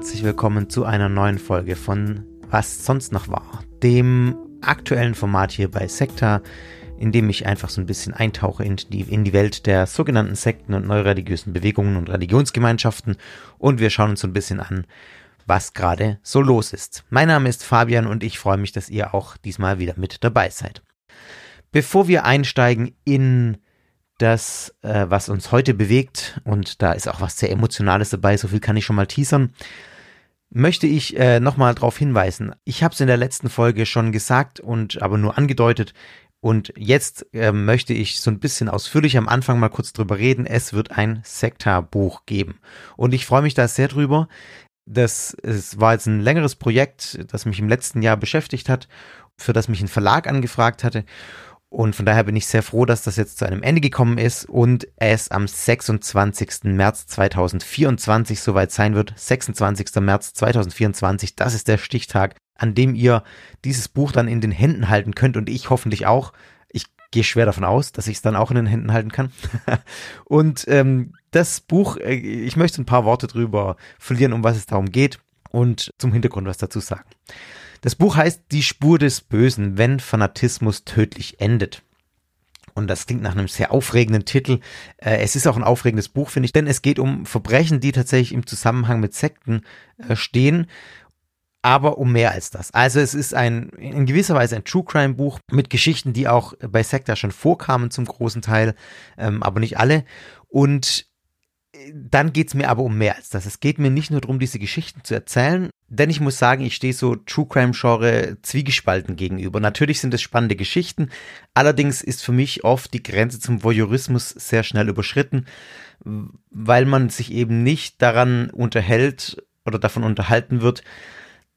herzlich willkommen zu einer neuen Folge von Was sonst noch war, dem aktuellen Format hier bei Sekta, in dem ich einfach so ein bisschen eintauche in die, in die Welt der sogenannten Sekten und neureligiösen Bewegungen und Religionsgemeinschaften und wir schauen uns so ein bisschen an, was gerade so los ist. Mein Name ist Fabian und ich freue mich, dass ihr auch diesmal wieder mit dabei seid. Bevor wir einsteigen in das, äh, was uns heute bewegt, und da ist auch was sehr Emotionales dabei, so viel kann ich schon mal teasern, möchte ich äh, nochmal darauf hinweisen. Ich habe es in der letzten Folge schon gesagt und aber nur angedeutet. Und jetzt äh, möchte ich so ein bisschen ausführlich am Anfang mal kurz drüber reden. Es wird ein Sekta-Buch geben. Und ich freue mich da sehr drüber. Das es war jetzt ein längeres Projekt, das mich im letzten Jahr beschäftigt hat, für das mich ein Verlag angefragt hatte. Und von daher bin ich sehr froh, dass das jetzt zu einem Ende gekommen ist und es am 26. März 2024 soweit sein wird. 26. März 2024, das ist der Stichtag, an dem ihr dieses Buch dann in den Händen halten könnt und ich hoffentlich auch. Ich gehe schwer davon aus, dass ich es dann auch in den Händen halten kann. und ähm, das Buch, äh, ich möchte ein paar Worte drüber verlieren, um was es darum geht und zum Hintergrund was dazu sagen. Das Buch heißt Die Spur des Bösen, wenn Fanatismus tödlich endet. Und das klingt nach einem sehr aufregenden Titel. Äh, es ist auch ein aufregendes Buch, finde ich, denn es geht um Verbrechen, die tatsächlich im Zusammenhang mit Sekten äh, stehen, aber um mehr als das. Also es ist ein in gewisser Weise ein True Crime Buch mit Geschichten, die auch bei Sekta schon vorkamen zum großen Teil, ähm, aber nicht alle. Und dann geht's mir aber um mehr als das. Es geht mir nicht nur darum, diese Geschichten zu erzählen, denn ich muss sagen, ich stehe so True Crime Genre zwiegespalten gegenüber. Natürlich sind es spannende Geschichten, allerdings ist für mich oft die Grenze zum Voyeurismus sehr schnell überschritten, weil man sich eben nicht daran unterhält oder davon unterhalten wird,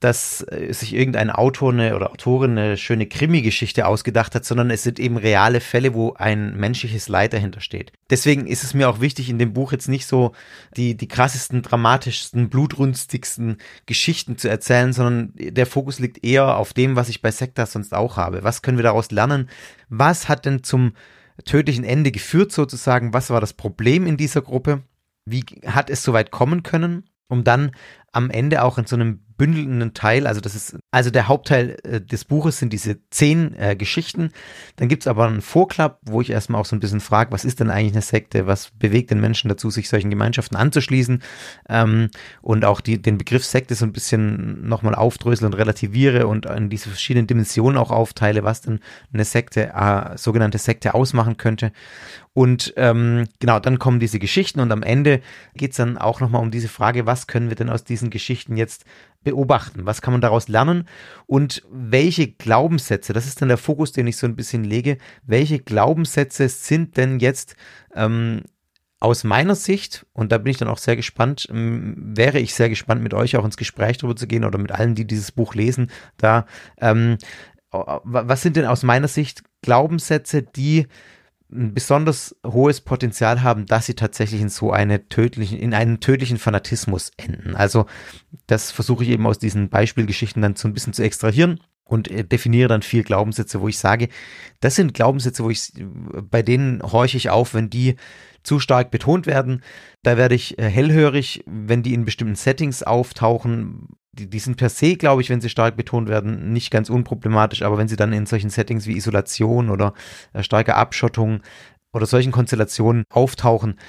dass äh, sich irgendein Autor eine, oder Autorin eine schöne Krimi-Geschichte ausgedacht hat, sondern es sind eben reale Fälle, wo ein menschliches Leid dahinter steht. Deswegen ist es mir auch wichtig, in dem Buch jetzt nicht so die, die krassesten, dramatischsten, blutrünstigsten Geschichten zu erzählen, sondern der Fokus liegt eher auf dem, was ich bei Sekta sonst auch habe. Was können wir daraus lernen? Was hat denn zum tödlichen Ende geführt sozusagen? Was war das Problem in dieser Gruppe? Wie hat es so weit kommen können? um dann am Ende auch in so einem bündelnden Teil, also das ist, also der Hauptteil äh, des Buches sind diese zehn äh, Geschichten. Dann gibt's aber einen Vorklapp, wo ich erstmal auch so ein bisschen frage, was ist denn eigentlich eine Sekte, was bewegt den Menschen dazu, sich solchen Gemeinschaften anzuschließen ähm, und auch die, den Begriff Sekte so ein bisschen nochmal aufdrösel und relativiere und in diese verschiedenen Dimensionen auch aufteile, was denn eine Sekte, äh, sogenannte Sekte ausmachen könnte. Und ähm, genau, dann kommen diese Geschichten und am Ende geht's dann auch nochmal um diese Frage, was können wir denn aus diesen Geschichten jetzt beobachten? Was kann man daraus lernen? Und welche Glaubenssätze, das ist dann der Fokus, den ich so ein bisschen lege, welche Glaubenssätze sind denn jetzt ähm, aus meiner Sicht, und da bin ich dann auch sehr gespannt, ähm, wäre ich sehr gespannt, mit euch auch ins Gespräch darüber zu gehen oder mit allen, die dieses Buch lesen, da, ähm, was sind denn aus meiner Sicht Glaubenssätze, die ein besonders hohes Potenzial haben, dass sie tatsächlich in so eine tödlichen, in einen tödlichen Fanatismus enden. Also das versuche ich eben aus diesen Beispielgeschichten dann so ein bisschen zu extrahieren und äh, definiere dann vier Glaubenssätze, wo ich sage, das sind Glaubenssätze, wo ich, bei denen horche ich auf, wenn die zu stark betont werden. Da werde ich äh, hellhörig, wenn die in bestimmten Settings auftauchen, die, die sind per se, glaube ich, wenn sie stark betont werden, nicht ganz unproblematisch, aber wenn sie dann in solchen Settings wie Isolation oder äh, starke Abschottung oder solchen Konstellationen auftauchen,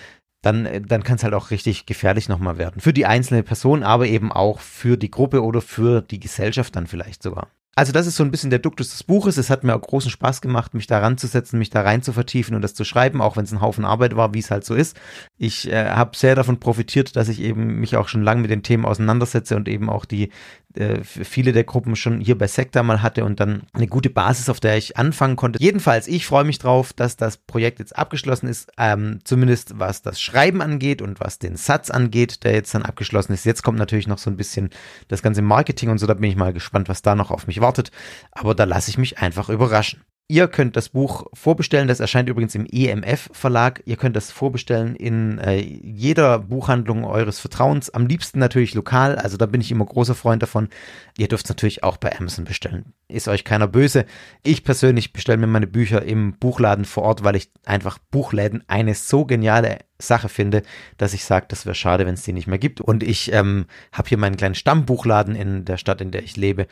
dann, äh, dann kann es halt auch richtig gefährlich nochmal werden. Für die einzelne Person, aber eben auch für die Gruppe oder für die Gesellschaft dann vielleicht sogar. Also das ist so ein bisschen der Duktus des Buches. Es hat mir auch großen Spaß gemacht, mich da ranzusetzen, mich da rein zu vertiefen und das zu schreiben, auch wenn es ein Haufen Arbeit war, wie es halt so ist. Ich äh, habe sehr davon profitiert, dass ich eben mich auch schon lange mit den Themen auseinandersetze und eben auch die äh, viele der Gruppen schon hier bei Sekta mal hatte und dann eine gute Basis, auf der ich anfangen konnte. Jedenfalls, ich freue mich drauf, dass das Projekt jetzt abgeschlossen ist, ähm, zumindest was das Schreiben angeht und was den Satz angeht, der jetzt dann abgeschlossen ist. Jetzt kommt natürlich noch so ein bisschen das ganze Marketing und so, da bin ich mal gespannt, was da noch auf mich wartet. Aber da lasse ich mich einfach überraschen. Ihr könnt das Buch vorbestellen, das erscheint übrigens im EMF Verlag. Ihr könnt das vorbestellen in äh, jeder Buchhandlung eures Vertrauens, am liebsten natürlich lokal, also da bin ich immer großer Freund davon. Ihr dürft es natürlich auch bei Amazon bestellen. Ist euch keiner böse. Ich persönlich bestelle mir meine Bücher im Buchladen vor Ort, weil ich einfach Buchläden eine so geniale Sache finde, dass ich sage, das wäre schade, wenn es die nicht mehr gibt. Und ich ähm, habe hier meinen kleinen Stammbuchladen in der Stadt, in der ich lebe.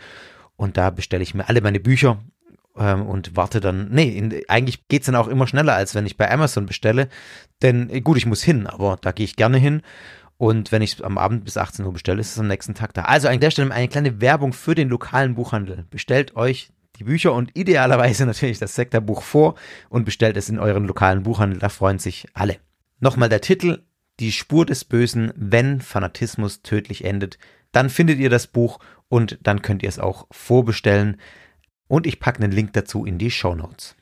Und da bestelle ich mir alle meine Bücher ähm, und warte dann. Nee, in, eigentlich geht's dann auch immer schneller, als wenn ich bei Amazon bestelle. Denn äh, gut, ich muss hin, aber da gehe ich gerne hin. Und wenn ich am Abend bis 18 Uhr bestelle, ist es am nächsten Tag da. Also an der Stelle eine kleine Werbung für den lokalen Buchhandel. Bestellt euch die Bücher und idealerweise natürlich das Sektorbuch vor und bestellt es in euren lokalen Buchhandel. Da freuen sich alle. Nochmal der Titel. Die Spur des Bösen, wenn Fanatismus tödlich endet. Dann findet ihr das Buch und dann könnt ihr es auch vorbestellen und ich packe einen Link dazu in die Show Notes.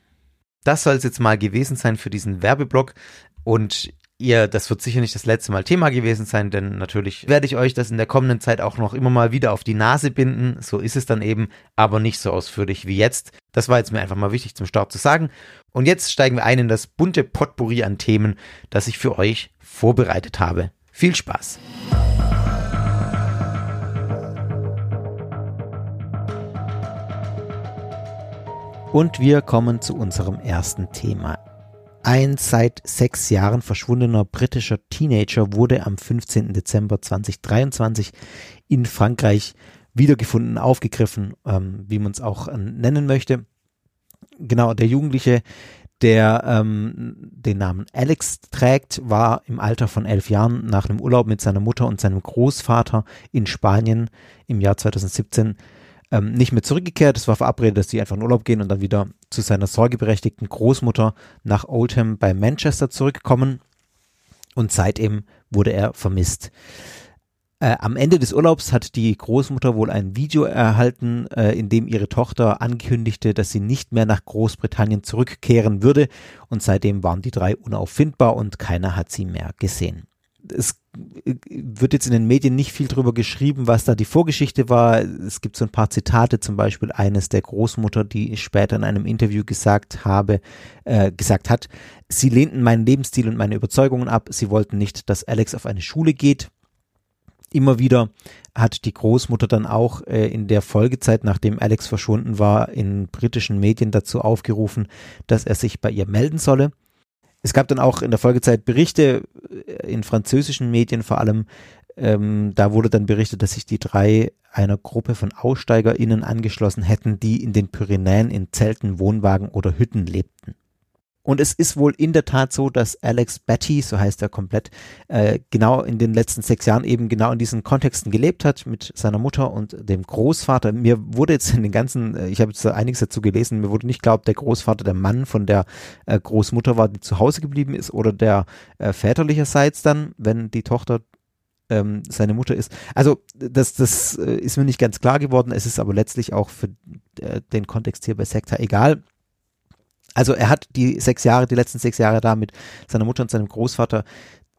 Das soll es jetzt mal gewesen sein für diesen Werbeblock und ihr, das wird sicher nicht das letzte Mal Thema gewesen sein, denn natürlich werde ich euch das in der kommenden Zeit auch noch immer mal wieder auf die Nase binden. So ist es dann eben, aber nicht so ausführlich wie jetzt. Das war jetzt mir einfach mal wichtig zum Start zu sagen. Und jetzt steigen wir ein in das bunte Potpourri an Themen, das ich für euch vorbereitet habe. Viel Spaß! Und wir kommen zu unserem ersten Thema. Ein seit sechs Jahren verschwundener britischer Teenager wurde am 15. Dezember 2023 in Frankreich wiedergefunden, aufgegriffen, ähm, wie man es auch äh, nennen möchte. Genau, der Jugendliche, der ähm, den Namen Alex trägt, war im Alter von elf Jahren nach einem Urlaub mit seiner Mutter und seinem Großvater in Spanien im Jahr 2017 ähm, nicht mehr zurückgekehrt. Es war verabredet, dass sie einfach in Urlaub gehen und dann wieder zu seiner sorgeberechtigten Großmutter nach Oldham bei Manchester zurückkommen. Und seitdem wurde er vermisst. Äh, am Ende des Urlaubs hat die Großmutter wohl ein Video erhalten, äh, in dem ihre Tochter ankündigte, dass sie nicht mehr nach Großbritannien zurückkehren würde. Und seitdem waren die drei unauffindbar und keiner hat sie mehr gesehen es wird jetzt in den Medien nicht viel drüber geschrieben, was da die Vorgeschichte war. Es gibt so ein paar Zitate, zum Beispiel eines der Großmutter, die später in einem Interview gesagt habe, äh, gesagt hat, sie lehnten meinen Lebensstil und meine Überzeugungen ab. Sie wollten nicht, dass Alex auf eine Schule geht. Immer wieder hat die Großmutter dann auch äh, in der Folgezeit, nachdem Alex verschwunden war, in britischen Medien dazu aufgerufen, dass er sich bei ihr melden solle. Es gab dann auch in der Folgezeit Berichte äh, in französischen Medien vor allem. Ähm, da wurde dann berichtet, dass sich die drei einer Gruppe von AussteigerInnen angeschlossen hätten, die in den Pyrenäen in Zelten, Wohnwagen oder Hütten lebten. Und es ist wohl in der Tat so, dass Alex Betty, so heißt er komplett, äh, genau in den letzten sechs Jahren eben genau in diesen Kontexten gelebt hat mit seiner Mutter und dem Großvater. Mir wurde jetzt in den ganzen, äh, ich habe jetzt einiges dazu gelesen, mir wurde nicht glaubt, der Großvater der Mann von der äh, Großmutter war, die zu Hause geblieben ist oder der äh, väterlicherseits dann, wenn die Tochter ähm, seine Mutter ist. Also das, das äh, ist mir nicht ganz klar geworden. Es ist aber letztlich auch für äh, den Kontext hier bei Sekta egal. Also er hat die sechs Jahre, die letzten sechs Jahre da mit seiner Mutter und seinem Großvater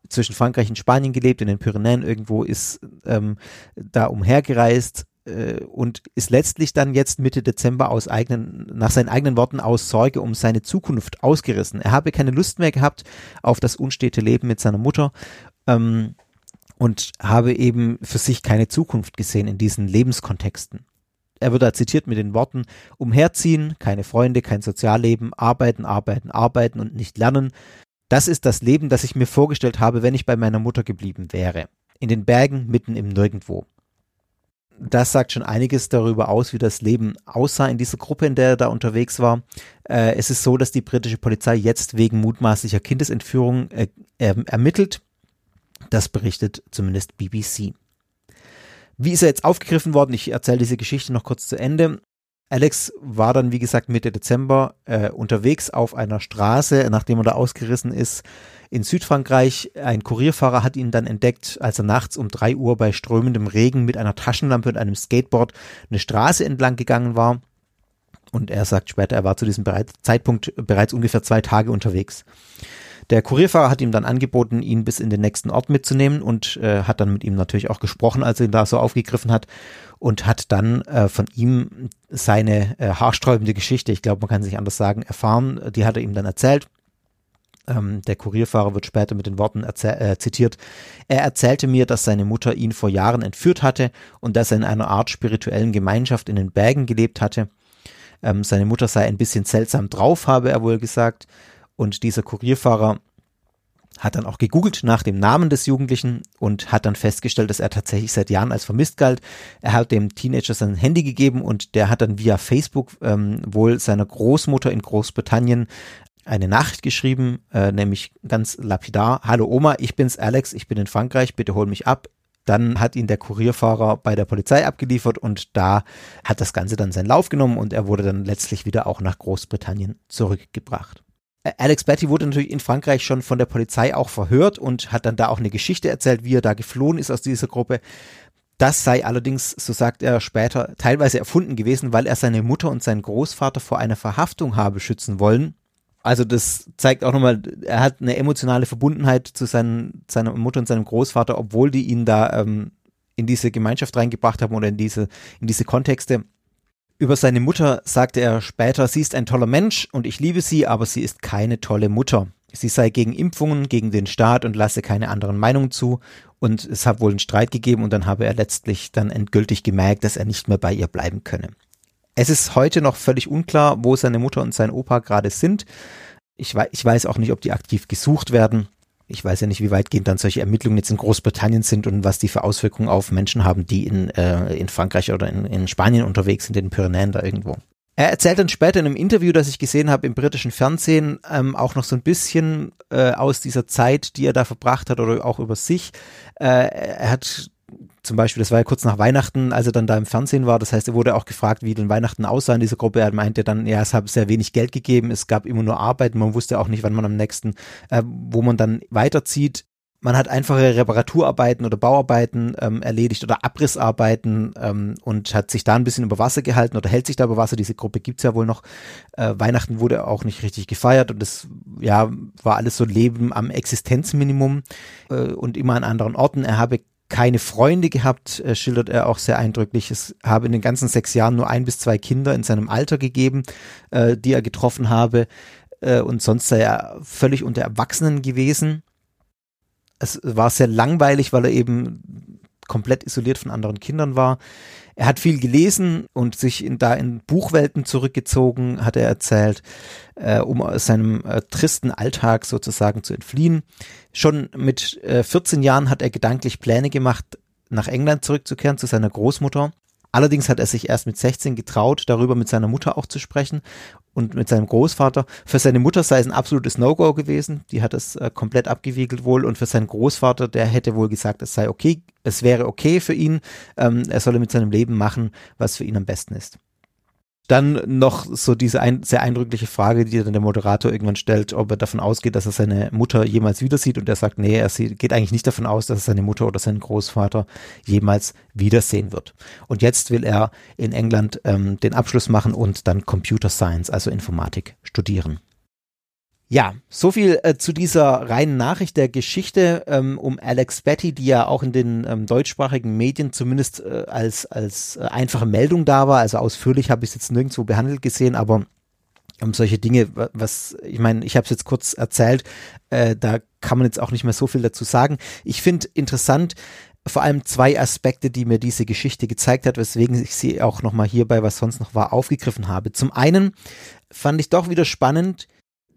zwischen Frankreich und Spanien gelebt, in den Pyrenäen irgendwo, ist ähm, da umhergereist äh, und ist letztlich dann jetzt Mitte Dezember aus eigenen, nach seinen eigenen Worten aus Sorge um seine Zukunft ausgerissen. Er habe keine Lust mehr gehabt auf das unstete Leben mit seiner Mutter ähm, und habe eben für sich keine Zukunft gesehen in diesen Lebenskontexten er wird da zitiert mit den Worten, umherziehen, keine Freunde, kein Sozialleben, arbeiten, arbeiten, arbeiten und nicht lernen. Das ist das Leben, das ich mir vorgestellt habe, wenn ich bei meiner Mutter geblieben wäre. In den Bergen, mitten im Nirgendwo. Das sagt schon einiges darüber aus, wie das Leben aussah in dieser Gruppe, in der er da unterwegs war. Äh, es ist so, dass die britische Polizei jetzt wegen mutmaßlicher Kindesentführung äh, ermittelt. Das berichtet zumindest BBC. Wie ist er jetzt aufgegriffen worden? Ich erzähle diese Geschichte noch kurz zu Ende. Alex war dann, wie gesagt, Mitte Dezember äh, unterwegs auf einer Straße, nachdem er da ausgerissen ist, in Südfrankreich. Ein Kurierfahrer hat ihn dann entdeckt, als er nachts um drei Uhr bei strömendem Regen mit einer Taschenlampe und einem Skateboard eine Straße entlang gegangen war. Und er sagt später, er war zu diesem Zeitpunkt bereits ungefähr zwei Tage unterwegs. Der Kurierfahrer hat ihm dann angeboten, ihn bis in den nächsten Ort mitzunehmen und äh, hat dann mit ihm natürlich auch gesprochen, als er ihn da so aufgegriffen hat und hat dann äh, von ihm seine äh, haarsträubende Geschichte, ich glaube, man kann sich anders sagen, erfahren. Die hat er ihm dann erzählt. Ähm, der Kurierfahrer wird später mit den Worten äh, zitiert. Er erzählte mir, dass seine Mutter ihn vor Jahren entführt hatte und dass er in einer Art spirituellen Gemeinschaft in den Bergen gelebt hatte. Ähm, seine Mutter sei ein bisschen seltsam drauf, habe er wohl gesagt. Und dieser Kurierfahrer hat dann auch gegoogelt nach dem Namen des Jugendlichen und hat dann festgestellt, dass er tatsächlich seit Jahren als vermisst galt. Er hat dem Teenager sein Handy gegeben und der hat dann via Facebook ähm, wohl seiner Großmutter in Großbritannien eine Nachricht geschrieben, äh, nämlich ganz lapidar, Hallo Oma, ich bin's Alex, ich bin in Frankreich, bitte hol mich ab. Dann hat ihn der Kurierfahrer bei der Polizei abgeliefert und da hat das Ganze dann seinen Lauf genommen und er wurde dann letztlich wieder auch nach Großbritannien zurückgebracht. Alex Betty wurde natürlich in Frankreich schon von der Polizei auch verhört und hat dann da auch eine Geschichte erzählt, wie er da geflohen ist aus dieser Gruppe. Das sei allerdings, so sagt er später, teilweise erfunden gewesen, weil er seine Mutter und seinen Großvater vor einer Verhaftung habe schützen wollen. Also das zeigt auch nochmal, er hat eine emotionale Verbundenheit zu seinen, seiner Mutter und seinem Großvater, obwohl die ihn da ähm, in diese Gemeinschaft reingebracht haben oder in diese, in diese Kontexte. Über seine Mutter sagte er später, sie ist ein toller Mensch und ich liebe sie, aber sie ist keine tolle Mutter. Sie sei gegen Impfungen, gegen den Staat und lasse keine anderen Meinungen zu. Und es hat wohl einen Streit gegeben und dann habe er letztlich dann endgültig gemerkt, dass er nicht mehr bei ihr bleiben könne. Es ist heute noch völlig unklar, wo seine Mutter und sein Opa gerade sind. Ich weiß, auch nicht, ob die aktiv gesucht werden. Ich weiß ja nicht, wie weitgehend dann solche Ermittlungen jetzt in Großbritannien sind und was die für Auswirkungen auf Menschen haben, die in, äh, in Frankreich oder in, in Spanien unterwegs sind, in den Pyrenäen da irgendwo. Er erzählt dann später in einem Interview, das ich gesehen habe im britischen Fernsehen, ähm, auch noch so ein bisschen äh, aus dieser Zeit, die er da verbracht hat oder auch über sich. Äh, er hat zum Beispiel, das war ja kurz nach Weihnachten, als er dann da im Fernsehen war. Das heißt, er wurde auch gefragt, wie denn Weihnachten aussah in dieser Gruppe. Er meinte dann, ja, es hat sehr wenig Geld gegeben, es gab immer nur Arbeit, man wusste auch nicht, wann man am nächsten, äh, wo man dann weiterzieht. Man hat einfache Reparaturarbeiten oder Bauarbeiten ähm, erledigt oder Abrissarbeiten ähm, und hat sich da ein bisschen über Wasser gehalten oder hält sich da über Wasser. Diese Gruppe gibt's ja wohl noch. Äh, Weihnachten wurde auch nicht richtig gefeiert und das ja war alles so Leben am Existenzminimum äh, und immer an anderen Orten. Er habe keine Freunde gehabt, äh, schildert er auch sehr eindrücklich. Es habe in den ganzen sechs Jahren nur ein bis zwei Kinder in seinem Alter gegeben, äh, die er getroffen habe. Äh, und sonst sei er völlig unter Erwachsenen gewesen. Es war sehr langweilig, weil er eben komplett isoliert von anderen Kindern war. Er hat viel gelesen und sich in, da in Buchwelten zurückgezogen, hat er erzählt, äh, um aus seinem äh, tristen Alltag sozusagen zu entfliehen. Schon mit äh, 14 Jahren hat er gedanklich Pläne gemacht, nach England zurückzukehren zu seiner Großmutter. Allerdings hat er sich erst mit 16 getraut, darüber mit seiner Mutter auch zu sprechen und mit seinem Großvater. Für seine Mutter sei es ein absolutes No-Go gewesen. Die hat es äh, komplett abgewiegelt wohl. Und für seinen Großvater, der hätte wohl gesagt, es sei okay, es wäre okay für ihn. Ähm, er solle mit seinem Leben machen, was für ihn am besten ist. Dann noch so diese ein, sehr eindrückliche Frage, die dann der Moderator irgendwann stellt, ob er davon ausgeht, dass er seine Mutter jemals wieder sieht. Und er sagt, nee, er sieht, geht eigentlich nicht davon aus, dass er seine Mutter oder seinen Großvater jemals wiedersehen wird. Und jetzt will er in England ähm, den Abschluss machen und dann Computer Science, also Informatik, studieren. Ja, so viel äh, zu dieser reinen Nachricht der Geschichte ähm, um Alex Betty, die ja auch in den ähm, deutschsprachigen Medien zumindest äh, als, als äh, einfache Meldung da war. Also ausführlich habe ich es jetzt nirgendwo behandelt gesehen, aber um solche Dinge, was, ich meine, ich habe es jetzt kurz erzählt, äh, da kann man jetzt auch nicht mehr so viel dazu sagen. Ich finde interessant, vor allem zwei Aspekte, die mir diese Geschichte gezeigt hat, weswegen ich sie auch nochmal hier bei was sonst noch war, aufgegriffen habe. Zum einen fand ich doch wieder spannend,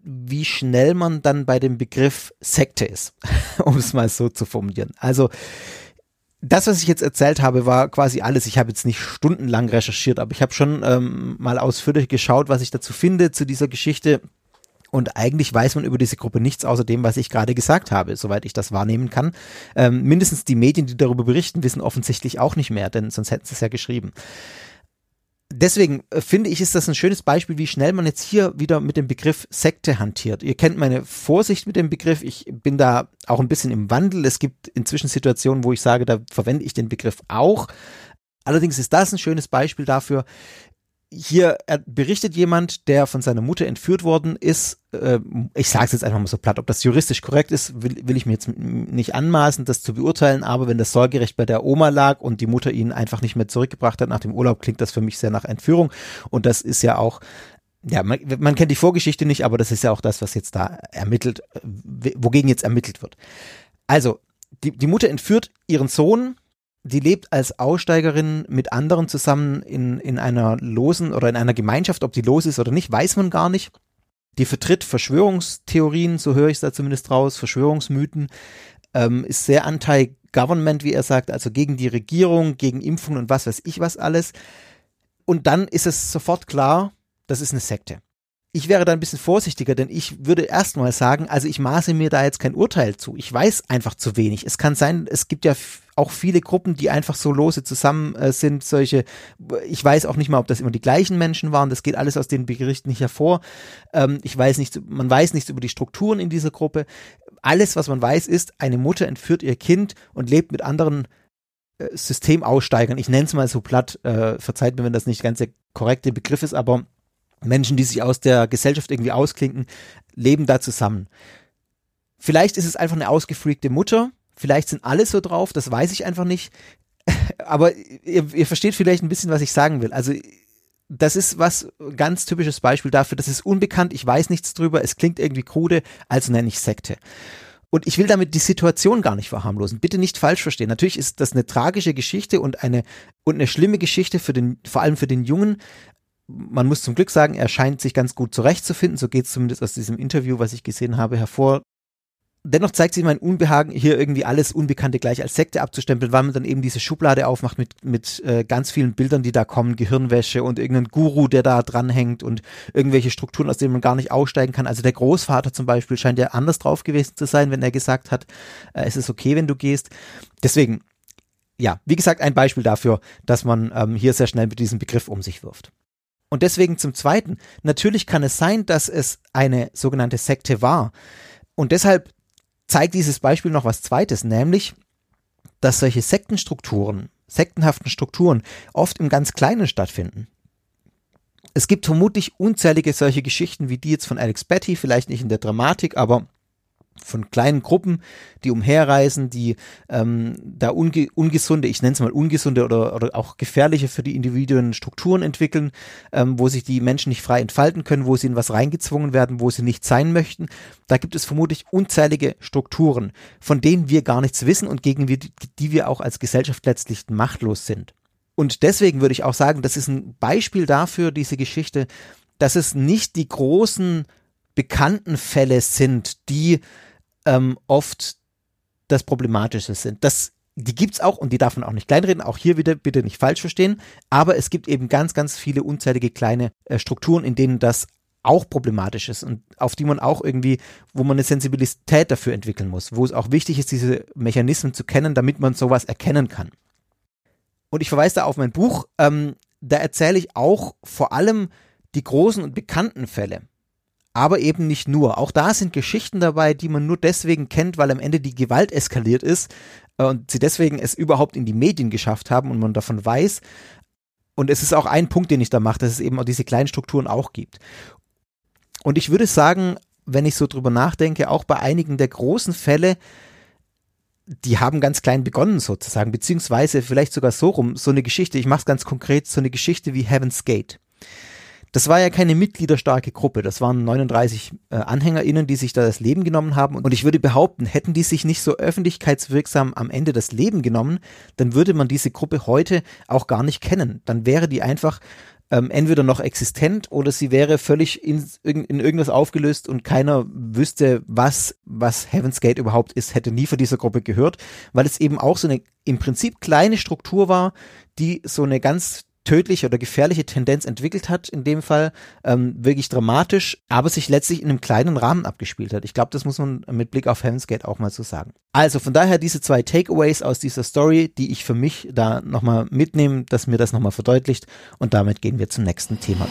wie schnell man dann bei dem Begriff Sekte ist, um es mal so zu formulieren. Also das, was ich jetzt erzählt habe, war quasi alles. Ich habe jetzt nicht stundenlang recherchiert, aber ich habe schon ähm, mal ausführlich geschaut, was ich dazu finde zu dieser Geschichte. Und eigentlich weiß man über diese Gruppe nichts außer dem, was ich gerade gesagt habe, soweit ich das wahrnehmen kann. Ähm, mindestens die Medien, die darüber berichten, wissen offensichtlich auch nicht mehr, denn sonst hätten sie es ja geschrieben deswegen äh, finde ich, ist das ein schönes Beispiel, wie schnell man jetzt hier wieder mit dem Begriff Sekte hantiert. Ihr kennt meine Vorsicht mit dem Begriff. Ich bin da auch ein bisschen im Wandel. Es gibt inzwischen Situationen, wo ich sage, da verwende ich den Begriff auch. Allerdings ist das ein schönes Beispiel dafür, hier berichtet jemand, der von seiner Mutter entführt worden ist. Äh, ich sage es jetzt einfach mal so platt. Ob das juristisch korrekt ist, will, will ich mir jetzt nicht anmaßen, das zu beurteilen. Aber wenn das Sorgerecht bei der Oma lag und die Mutter ihn einfach nicht mehr zurückgebracht hat nach dem Urlaub, klingt das für mich sehr nach Entführung. Und das ist ja auch ja, man, man, kennt die Vorgeschichte nicht, aber das ist ja auch das, was jetzt da ermittelt, wogegen jetzt ermittelt wird. Also, die, die Mutter entführt ihren Sohn die lebt als Aussteigerin mit anderen zusammen in, in einer losen oder in einer Gemeinschaft. Ob die los ist oder nicht, weiß man gar nicht. Die vertritt Verschwörungstheorien, so höre ich es da zumindest raus, Verschwörungsmythen, ähm, ist sehr anti-government, wie er sagt, also gegen die Regierung, gegen Impfungen und was weiß ich was alles. Und dann ist es sofort klar, das ist eine Sekte ich wäre da ein bisschen vorsichtiger, denn ich würde erstmal sagen, also ich maße mir da jetzt kein Urteil zu. Ich weiß einfach zu wenig. Es kann sein, es gibt ja auch viele Gruppen, die einfach so lose zusammen äh, sind, solche, ich weiß auch nicht mal, ob das immer die gleichen Menschen waren, das geht alles aus den Berichten nicht hervor. Ähm, ich weiß nicht, man weiß nichts über die Strukturen in dieser Gruppe. Alles, was man weiß, ist, eine Mutter entführt ihr Kind und lebt mit anderen äh, Systemaussteigern. Ich nenne es mal so platt, äh, verzeiht mir, wenn das nicht ganz der korrekte Begriff ist, aber Menschen, die sich aus der Gesellschaft irgendwie ausklinken, leben da zusammen. Vielleicht ist es einfach eine ausgefreakte Mutter, vielleicht sind alle so drauf, das weiß ich einfach nicht. Aber ihr, ihr versteht vielleicht ein bisschen, was ich sagen will. Also das ist was ganz typisches Beispiel dafür, das ist unbekannt, ich weiß nichts drüber, es klingt irgendwie krude, also nenne ich Sekte. Und ich will damit die Situation gar nicht verharmlosen. Bitte nicht falsch verstehen. Natürlich ist das eine tragische Geschichte und eine und eine schlimme Geschichte für den, vor allem für den Jungen, man muss zum Glück sagen, er scheint sich ganz gut zurechtzufinden. So geht es zumindest aus diesem Interview, was ich gesehen habe, hervor. Dennoch zeigt sich mein Unbehagen, hier irgendwie alles Unbekannte gleich als Sekte abzustempeln, weil man dann eben diese Schublade aufmacht mit, mit äh, ganz vielen Bildern, die da kommen, Gehirnwäsche und irgendein Guru, der da dranhängt und irgendwelche Strukturen, aus denen man gar nicht aussteigen kann. Also der Großvater zum Beispiel scheint ja anders drauf gewesen zu sein, wenn er gesagt hat, äh, es ist okay, wenn du gehst. Deswegen, ja, wie gesagt, ein Beispiel dafür, dass man ähm, hier sehr schnell mit diesem Begriff um sich wirft. Und deswegen zum Zweiten, natürlich kann es sein, dass es eine sogenannte Sekte war. Und deshalb zeigt dieses Beispiel noch was Zweites, nämlich, dass solche Sektenstrukturen, sektenhaften Strukturen oft im ganz Kleinen stattfinden. Es gibt vermutlich unzählige solche Geschichten wie die jetzt von Alex Betty, vielleicht nicht in der Dramatik, aber von kleinen Gruppen, die umherreisen, die ähm, da unge ungesunde, ich nenne es mal ungesunde oder, oder auch gefährliche für die Individuen Strukturen entwickeln, ähm, wo sich die Menschen nicht frei entfalten können, wo sie in was reingezwungen werden, wo sie nicht sein möchten. Da gibt es vermutlich unzählige Strukturen, von denen wir gar nichts wissen und gegen die, die wir auch als Gesellschaft letztlich machtlos sind. Und deswegen würde ich auch sagen, das ist ein Beispiel dafür, diese Geschichte, dass es nicht die großen bekannten Fälle sind, die ähm, oft das Problematische sind. Das, die gibt's auch und die darf man auch nicht kleinreden. Auch hier wieder bitte nicht falsch verstehen. Aber es gibt eben ganz, ganz viele unzählige kleine äh, Strukturen, in denen das auch problematisch ist und auf die man auch irgendwie, wo man eine Sensibilität dafür entwickeln muss, wo es auch wichtig ist, diese Mechanismen zu kennen, damit man sowas erkennen kann. Und ich verweise da auf mein Buch, ähm, da erzähle ich auch vor allem die großen und bekannten Fälle aber eben nicht nur. Auch da sind Geschichten dabei, die man nur deswegen kennt, weil am Ende die Gewalt eskaliert ist äh, und sie deswegen es überhaupt in die Medien geschafft haben und man davon weiß. Und es ist auch ein Punkt, den ich da mache, dass es eben auch diese kleinen Strukturen auch gibt. Und ich würde sagen, wenn ich so drüber nachdenke, auch bei einigen der großen Fälle, die haben ganz klein begonnen sozusagen, beziehungsweise vielleicht sogar so rum, so eine Geschichte, ich mache es ganz konkret, so eine Geschichte wie Heaven's Gate. Das war ja keine mitgliederstarke Gruppe. Das waren 39 äh, AnhängerInnen, die sich da das Leben genommen haben. Und ich würde behaupten, hätten die sich nicht so öffentlichkeitswirksam am Ende das Leben genommen, dann würde man diese Gruppe heute auch gar nicht kennen. Dann wäre die einfach ähm, entweder noch existent oder sie wäre völlig in, in irgendwas aufgelöst und keiner wüsste, was, was Heaven's Gate überhaupt ist, hätte nie von dieser Gruppe gehört, weil es eben auch so eine im Prinzip kleine Struktur war, die so eine ganz tödliche oder gefährliche Tendenz entwickelt hat, in dem Fall ähm, wirklich dramatisch, aber sich letztlich in einem kleinen Rahmen abgespielt hat. Ich glaube, das muss man mit Blick auf Heaven's Gate auch mal so sagen. Also von daher diese zwei Takeaways aus dieser Story, die ich für mich da nochmal mitnehme, dass mir das nochmal verdeutlicht und damit gehen wir zum nächsten Thema.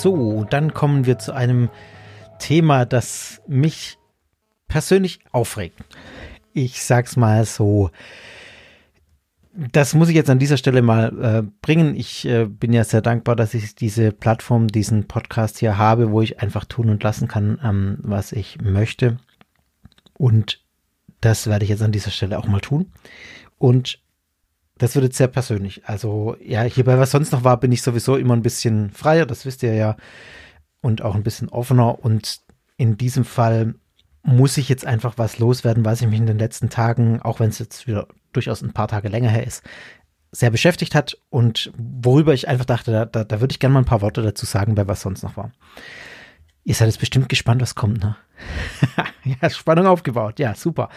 So, dann kommen wir zu einem Thema, das mich persönlich aufregt. Ich sag's mal so. Das muss ich jetzt an dieser Stelle mal äh, bringen. Ich äh, bin ja sehr dankbar, dass ich diese Plattform, diesen Podcast hier habe, wo ich einfach tun und lassen kann, ähm, was ich möchte. Und das werde ich jetzt an dieser Stelle auch mal tun. Und das wird jetzt sehr persönlich. Also ja, hierbei, was sonst noch war, bin ich sowieso immer ein bisschen freier, das wisst ihr ja, und auch ein bisschen offener. Und in diesem Fall muss ich jetzt einfach was loswerden, was ich mich in den letzten Tagen, auch wenn es jetzt wieder durchaus ein paar Tage länger her ist, sehr beschäftigt hat und worüber ich einfach dachte, da, da, da würde ich gerne mal ein paar Worte dazu sagen, bei was sonst noch war. Ihr seid jetzt bestimmt gespannt, was kommt, ne? ja, Spannung aufgebaut. Ja, super.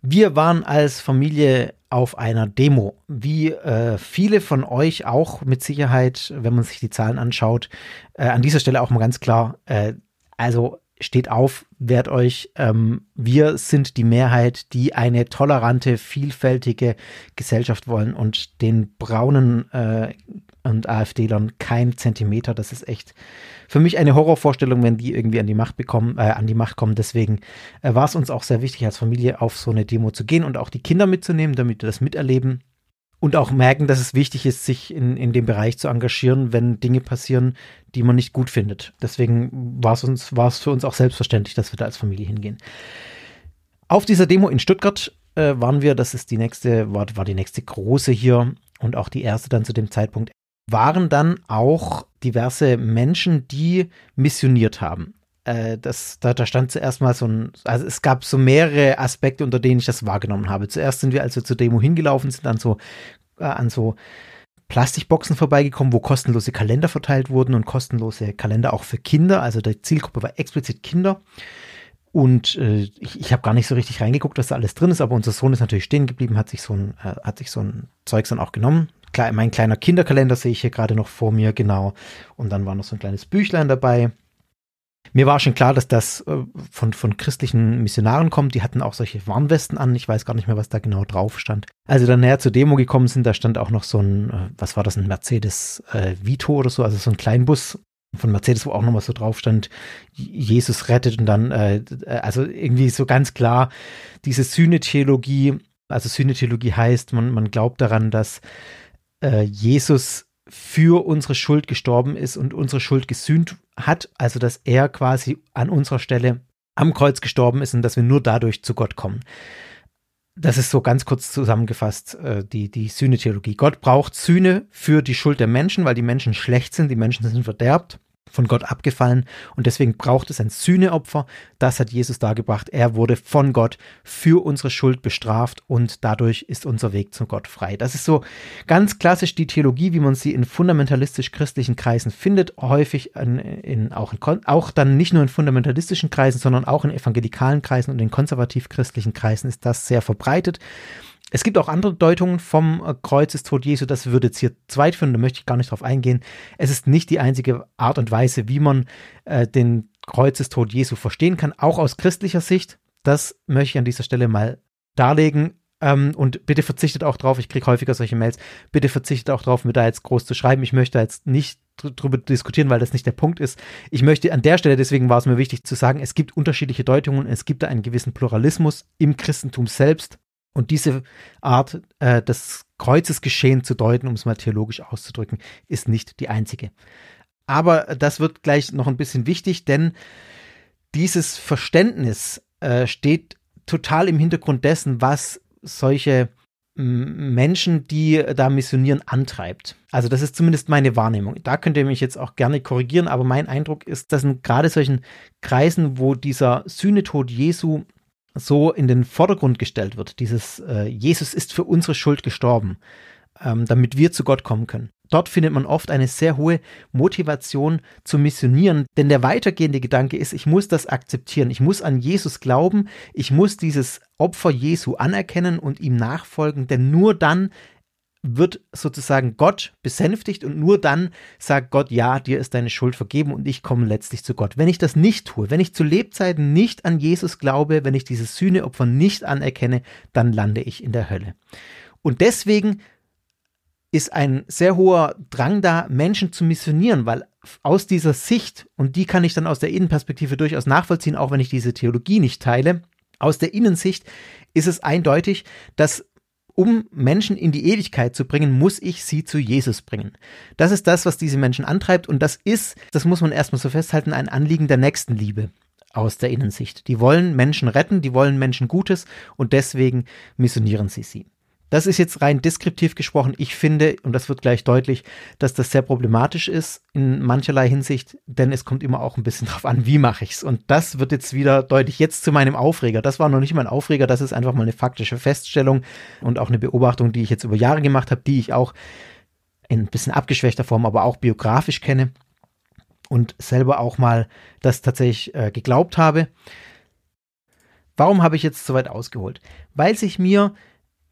Wir waren als Familie auf einer Demo, wie äh, viele von euch auch mit Sicherheit, wenn man sich die Zahlen anschaut. Äh, an dieser Stelle auch mal ganz klar, äh, also steht auf, wehrt euch. Ähm, wir sind die Mehrheit, die eine tolerante, vielfältige Gesellschaft wollen und den braunen äh, und AfD-Lern kein Zentimeter. Das ist echt für mich eine Horrorvorstellung, wenn die irgendwie an die Macht bekommen, äh, an die Macht kommen. Deswegen äh, war es uns auch sehr wichtig, als Familie auf so eine Demo zu gehen und auch die Kinder mitzunehmen, damit wir das miterleben und auch merken, dass es wichtig ist, sich in, in dem Bereich zu engagieren, wenn Dinge passieren, die man nicht gut findet. Deswegen war es uns, war es für uns auch selbstverständlich, dass wir da als Familie hingehen. Auf dieser Demo in Stuttgart äh, waren wir, das ist die nächste, war, war die nächste große hier und auch die erste dann zu dem Zeitpunkt, waren dann auch diverse Menschen, die missioniert haben. Äh, das, da, da stand zuerst mal so ein, also es gab so mehrere Aspekte, unter denen ich das wahrgenommen habe. Zuerst sind wir also zur Demo hingelaufen, sind dann so äh, an so Plastikboxen vorbeigekommen, wo kostenlose Kalender verteilt wurden und kostenlose Kalender auch für Kinder. Also die Zielgruppe war explizit Kinder. Und äh, ich, ich habe gar nicht so richtig reingeguckt, was da alles drin ist, aber unser Sohn ist natürlich stehen geblieben, hat sich so ein, äh, hat sich so ein Zeugs dann auch genommen. Klar, mein kleiner Kinderkalender sehe ich hier gerade noch vor mir, genau. Und dann war noch so ein kleines Büchlein dabei. Mir war schon klar, dass das äh, von, von christlichen Missionaren kommt. Die hatten auch solche Warnwesten an. Ich weiß gar nicht mehr, was da genau drauf stand. Als wir dann näher zur Demo gekommen sind, da stand auch noch so ein, äh, was war das, ein Mercedes äh, Vito oder so, also so ein Kleinbus von Mercedes, wo auch noch was so drauf stand, Jesus rettet und dann, äh, also irgendwie so ganz klar diese Sühnetheologie, also Sühnetheologie heißt, man, man glaubt daran, dass äh, Jesus für unsere Schuld gestorben ist und unsere Schuld gesühnt hat, also dass er quasi an unserer Stelle am Kreuz gestorben ist und dass wir nur dadurch zu Gott kommen. Das ist so ganz kurz zusammengefasst äh, die, die Sühne-Theologie. Gott braucht Sühne für die Schuld der Menschen, weil die Menschen schlecht sind, die Menschen sind verderbt von Gott abgefallen und deswegen braucht es ein Sühneopfer. Das hat Jesus dargebracht. Er wurde von Gott für unsere Schuld bestraft und dadurch ist unser Weg zu Gott frei. Das ist so ganz klassisch die Theologie, wie man sie in fundamentalistisch-christlichen Kreisen findet, häufig in, in, auch, in, auch dann nicht nur in fundamentalistischen Kreisen, sondern auch in evangelikalen Kreisen und in konservativ-christlichen Kreisen ist das sehr verbreitet. Es gibt auch andere Deutungen vom äh, Kreuzestod Jesu, das würde jetzt hier zweit führen, da möchte ich gar nicht drauf eingehen. Es ist nicht die einzige Art und Weise, wie man äh, den Kreuzestod Jesu verstehen kann, auch aus christlicher Sicht. Das möchte ich an dieser Stelle mal darlegen. Ähm, und bitte verzichtet auch drauf, ich kriege häufiger solche Mails, bitte verzichtet auch drauf, mir da jetzt groß zu schreiben. Ich möchte jetzt nicht drüber diskutieren, weil das nicht der Punkt ist. Ich möchte an der Stelle, deswegen war es mir wichtig zu sagen, es gibt unterschiedliche Deutungen, es gibt da einen gewissen Pluralismus im Christentum selbst. Und diese Art, äh, des Kreuzesgeschehen zu deuten, um es mal theologisch auszudrücken, ist nicht die einzige. Aber das wird gleich noch ein bisschen wichtig, denn dieses Verständnis äh, steht total im Hintergrund dessen, was solche Menschen, die da missionieren, antreibt. Also das ist zumindest meine Wahrnehmung. Da könnt ihr mich jetzt auch gerne korrigieren, aber mein Eindruck ist, dass in gerade solchen Kreisen, wo dieser Sühnetod Jesu so in den Vordergrund gestellt wird. Dieses äh, Jesus ist für unsere Schuld gestorben, ähm, damit wir zu Gott kommen können. Dort findet man oft eine sehr hohe Motivation zu missionieren, denn der weitergehende Gedanke ist, ich muss das akzeptieren, ich muss an Jesus glauben, ich muss dieses Opfer Jesu anerkennen und ihm nachfolgen, denn nur dann wird sozusagen Gott besänftigt und nur dann sagt Gott, ja, dir ist deine Schuld vergeben und ich komme letztlich zu Gott. Wenn ich das nicht tue, wenn ich zu Lebzeiten nicht an Jesus glaube, wenn ich dieses Sühneopfer nicht anerkenne, dann lande ich in der Hölle. Und deswegen ist ein sehr hoher Drang da, Menschen zu missionieren, weil aus dieser Sicht, und die kann ich dann aus der Innenperspektive durchaus nachvollziehen, auch wenn ich diese Theologie nicht teile, Aus der Innensicht ist es eindeutig, dass um Menschen in die Ewigkeit zu bringen, muss ich sie zu Jesus bringen. Das ist das, was diese Menschen antreibt und das ist, das muss man erstmal so festhalten, ein Anliegen der Nächstenliebe aus der Innensicht. Die wollen Menschen retten, die wollen Menschen Gutes und deswegen missionieren sie sie. Das ist jetzt rein deskriptiv gesprochen. Ich finde, und das wird gleich deutlich, dass das sehr problematisch ist in mancherlei Hinsicht, denn es kommt immer auch ein bisschen drauf an, wie mache ich es. Und das wird jetzt wieder deutlich jetzt zu meinem Aufreger. Das war noch nicht mein Aufreger, das ist einfach mal eine faktische Feststellung und auch eine Beobachtung, die ich jetzt über Jahre gemacht habe, die ich auch in ein bisschen abgeschwächter Form, aber auch biografisch kenne und selber auch mal das tatsächlich äh, geglaubt habe. Warum habe ich jetzt so weit ausgeholt? Weil sich mir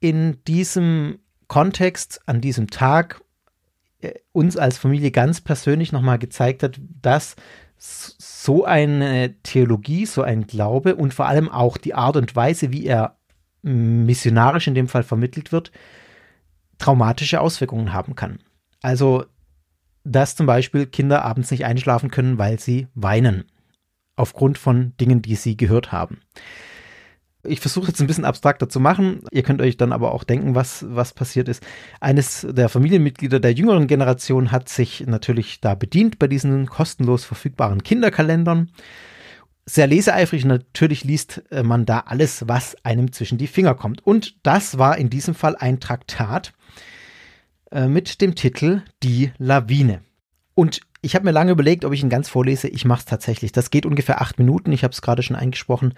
in diesem Kontext, an diesem Tag, äh, uns als Familie ganz persönlich nochmal gezeigt hat, dass so eine Theologie, so ein Glaube und vor allem auch die Art und Weise, wie er missionarisch in dem Fall vermittelt wird, traumatische Auswirkungen haben kann. Also, dass zum Beispiel Kinder abends nicht einschlafen können, weil sie weinen, aufgrund von Dingen, die sie gehört haben. Ich versuche jetzt ein bisschen abstrakter zu machen. Ihr könnt euch dann aber auch denken, was, was passiert ist. Eines der Familienmitglieder der jüngeren Generation hat sich natürlich da bedient bei diesen kostenlos verfügbaren Kinderkalendern. Sehr leseeifrig, natürlich liest äh, man da alles, was einem zwischen die Finger kommt. Und das war in diesem Fall ein Traktat äh, mit dem Titel Die Lawine. Und ich habe mir lange überlegt, ob ich ihn ganz vorlese. Ich mache es tatsächlich. Das geht ungefähr acht Minuten. Ich habe es gerade schon eingesprochen.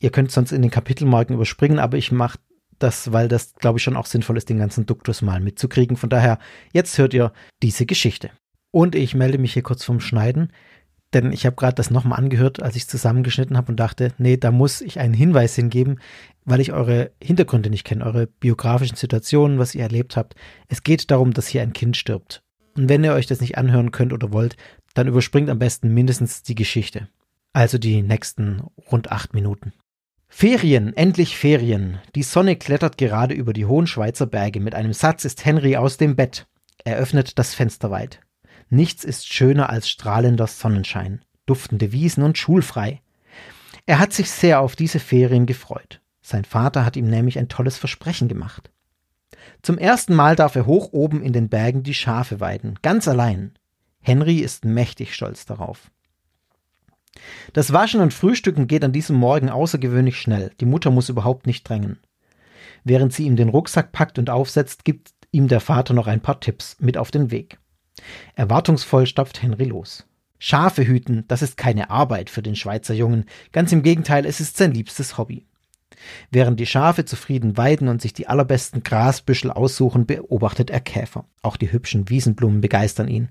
Ihr könnt sonst in den Kapitelmarken überspringen, aber ich mache das, weil das, glaube ich, schon auch sinnvoll ist, den ganzen Duktus mal mitzukriegen. Von daher, jetzt hört ihr diese Geschichte. Und ich melde mich hier kurz vom Schneiden, denn ich habe gerade das nochmal angehört, als ich es zusammengeschnitten habe und dachte, nee, da muss ich einen Hinweis hingeben, weil ich eure Hintergründe nicht kenne, eure biografischen Situationen, was ihr erlebt habt. Es geht darum, dass hier ein Kind stirbt. Und wenn ihr euch das nicht anhören könnt oder wollt, dann überspringt am besten mindestens die Geschichte. Also die nächsten rund acht Minuten. Ferien, endlich Ferien. Die Sonne klettert gerade über die hohen Schweizer Berge. Mit einem Satz ist Henry aus dem Bett. Er öffnet das Fenster weit. Nichts ist schöner als strahlender Sonnenschein, duftende Wiesen und schulfrei. Er hat sich sehr auf diese Ferien gefreut. Sein Vater hat ihm nämlich ein tolles Versprechen gemacht. Zum ersten Mal darf er hoch oben in den Bergen die Schafe weiden, ganz allein. Henry ist mächtig stolz darauf. Das Waschen und Frühstücken geht an diesem Morgen außergewöhnlich schnell. Die Mutter muss überhaupt nicht drängen. Während sie ihm den Rucksack packt und aufsetzt, gibt ihm der Vater noch ein paar Tipps mit auf den Weg. Erwartungsvoll stapft Henry los. Schafe hüten, das ist keine Arbeit für den Schweizer Jungen, ganz im Gegenteil, es ist sein liebstes Hobby. Während die Schafe zufrieden weiden und sich die allerbesten Grasbüschel aussuchen, beobachtet er Käfer. Auch die hübschen Wiesenblumen begeistern ihn.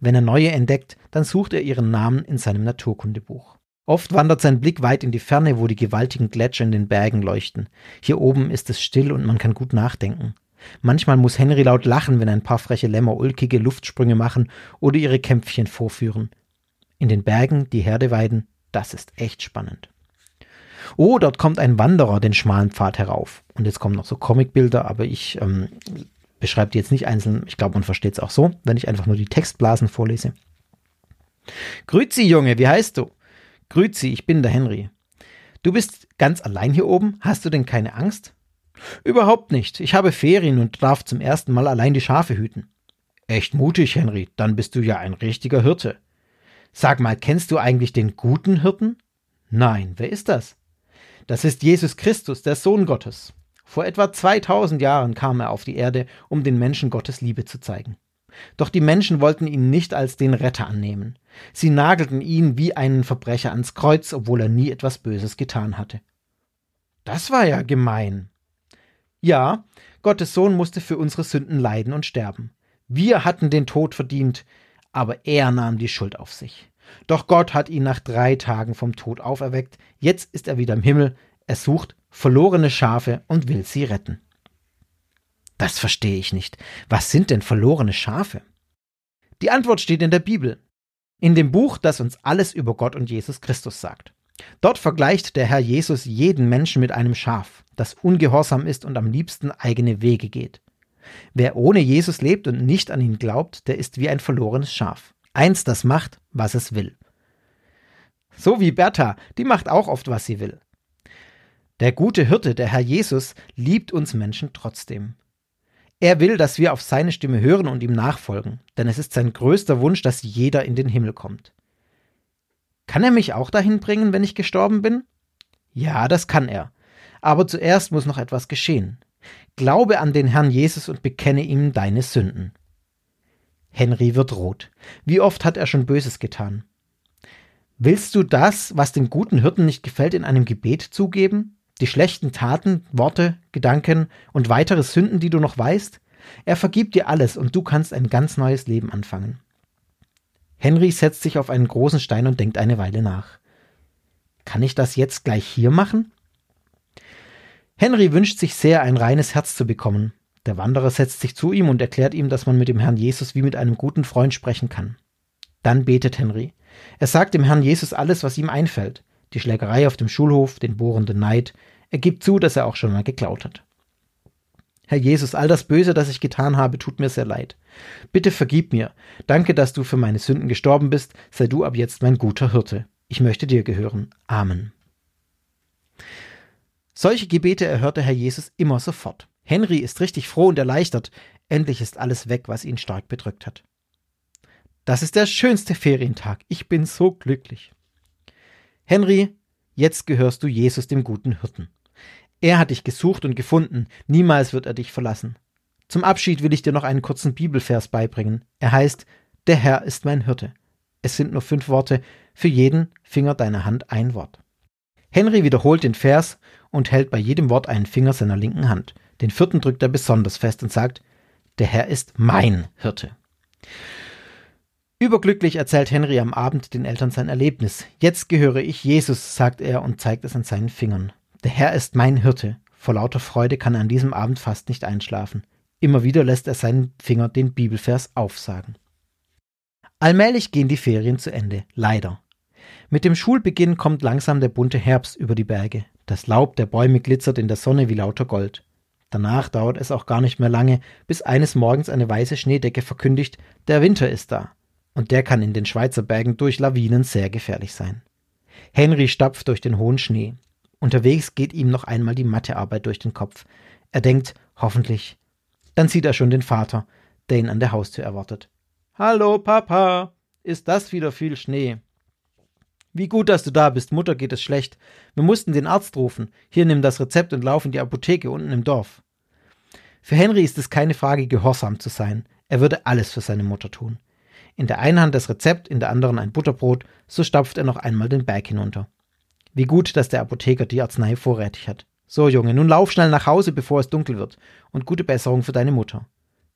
Wenn er neue entdeckt, dann sucht er ihren Namen in seinem Naturkundebuch. Oft wandert sein Blick weit in die Ferne, wo die gewaltigen Gletscher in den Bergen leuchten. Hier oben ist es still und man kann gut nachdenken. Manchmal muss Henry laut lachen, wenn ein paar freche Lämmer ulkige Luftsprünge machen oder ihre Kämpfchen vorführen. In den Bergen die Herde weiden, das ist echt spannend. Oh, dort kommt ein Wanderer den schmalen Pfad herauf. Und jetzt kommen noch so Comicbilder, aber ich ähm, beschreibe die jetzt nicht einzeln. Ich glaube, man versteht es auch so, wenn ich einfach nur die Textblasen vorlese. Grüezi, Junge, wie heißt du? Grüezi, ich bin der Henry. Du bist ganz allein hier oben? Hast du denn keine Angst? Überhaupt nicht. Ich habe Ferien und darf zum ersten Mal allein die Schafe hüten. Echt mutig, Henry. Dann bist du ja ein richtiger Hirte. Sag mal, kennst du eigentlich den guten Hirten? Nein, wer ist das? Das ist Jesus Christus, der Sohn Gottes. Vor etwa 2000 Jahren kam er auf die Erde, um den Menschen Gottes Liebe zu zeigen. Doch die Menschen wollten ihn nicht als den Retter annehmen. Sie nagelten ihn wie einen Verbrecher ans Kreuz, obwohl er nie etwas Böses getan hatte. Das war ja gemein. Ja, Gottes Sohn musste für unsere Sünden leiden und sterben. Wir hatten den Tod verdient, aber er nahm die Schuld auf sich. Doch Gott hat ihn nach drei Tagen vom Tod auferweckt. Jetzt ist er wieder im Himmel. Er sucht verlorene Schafe und will sie retten. Das verstehe ich nicht. Was sind denn verlorene Schafe? Die Antwort steht in der Bibel. In dem Buch, das uns alles über Gott und Jesus Christus sagt. Dort vergleicht der Herr Jesus jeden Menschen mit einem Schaf, das ungehorsam ist und am liebsten eigene Wege geht. Wer ohne Jesus lebt und nicht an ihn glaubt, der ist wie ein verlorenes Schaf. Eins, das macht, was es will. So wie Bertha, die macht auch oft, was sie will. Der gute Hirte, der Herr Jesus, liebt uns Menschen trotzdem. Er will, dass wir auf seine Stimme hören und ihm nachfolgen, denn es ist sein größter Wunsch, dass jeder in den Himmel kommt. Kann er mich auch dahin bringen, wenn ich gestorben bin? Ja, das kann er. Aber zuerst muss noch etwas geschehen. Glaube an den Herrn Jesus und bekenne ihm deine Sünden. Henry wird rot. Wie oft hat er schon Böses getan? Willst du das, was dem guten Hirten nicht gefällt, in einem Gebet zugeben? Die schlechten Taten, Worte, Gedanken und weitere Sünden, die du noch weißt? Er vergibt dir alles und du kannst ein ganz neues Leben anfangen. Henry setzt sich auf einen großen Stein und denkt eine Weile nach. Kann ich das jetzt gleich hier machen? Henry wünscht sich sehr, ein reines Herz zu bekommen. Der Wanderer setzt sich zu ihm und erklärt ihm, dass man mit dem Herrn Jesus wie mit einem guten Freund sprechen kann. Dann betet Henry. Er sagt dem Herrn Jesus alles, was ihm einfällt. Die Schlägerei auf dem Schulhof, den bohrenden Neid. Er gibt zu, dass er auch schon mal geklaut hat. Herr Jesus, all das Böse, das ich getan habe, tut mir sehr leid. Bitte vergib mir. Danke, dass du für meine Sünden gestorben bist. Sei du ab jetzt mein guter Hirte. Ich möchte dir gehören. Amen. Solche Gebete erhörte Herr Jesus immer sofort. Henry ist richtig froh und erleichtert. Endlich ist alles weg, was ihn stark bedrückt hat. Das ist der schönste Ferientag. Ich bin so glücklich. Henry, jetzt gehörst du Jesus, dem guten Hirten. Er hat dich gesucht und gefunden. Niemals wird er dich verlassen. Zum Abschied will ich dir noch einen kurzen Bibelvers beibringen. Er heißt, der Herr ist mein Hirte. Es sind nur fünf Worte, für jeden Finger deiner Hand ein Wort. Henry wiederholt den Vers und hält bei jedem Wort einen Finger seiner linken Hand. Den vierten drückt er besonders fest und sagt, der Herr ist mein Hirte. Überglücklich erzählt Henry am Abend den Eltern sein Erlebnis. Jetzt gehöre ich Jesus, sagt er und zeigt es an seinen Fingern. Der Herr ist mein Hirte. Vor lauter Freude kann er an diesem Abend fast nicht einschlafen. Immer wieder lässt er seinen Finger den Bibelvers aufsagen. Allmählich gehen die Ferien zu Ende, leider. Mit dem Schulbeginn kommt langsam der bunte Herbst über die Berge. Das Laub der Bäume glitzert in der Sonne wie lauter Gold. Danach dauert es auch gar nicht mehr lange, bis eines Morgens eine weiße Schneedecke verkündigt, der Winter ist da. Und der kann in den Schweizer Bergen durch Lawinen sehr gefährlich sein. Henry stapft durch den hohen Schnee. Unterwegs geht ihm noch einmal die Mathearbeit durch den Kopf. Er denkt, hoffentlich. Dann sieht er schon den Vater, der ihn an der Haustür erwartet. Hallo, Papa. Ist das wieder viel Schnee? Wie gut, dass du da bist. Mutter geht es schlecht. Wir mussten den Arzt rufen. Hier nimm das Rezept und lauf in die Apotheke unten im Dorf. Für Henry ist es keine Frage, gehorsam zu sein. Er würde alles für seine Mutter tun. In der einen Hand das Rezept, in der anderen ein Butterbrot, so stapft er noch einmal den Berg hinunter. Wie gut, dass der Apotheker die Arznei vorrätig hat. So, Junge, nun lauf schnell nach Hause, bevor es dunkel wird. Und gute Besserung für deine Mutter.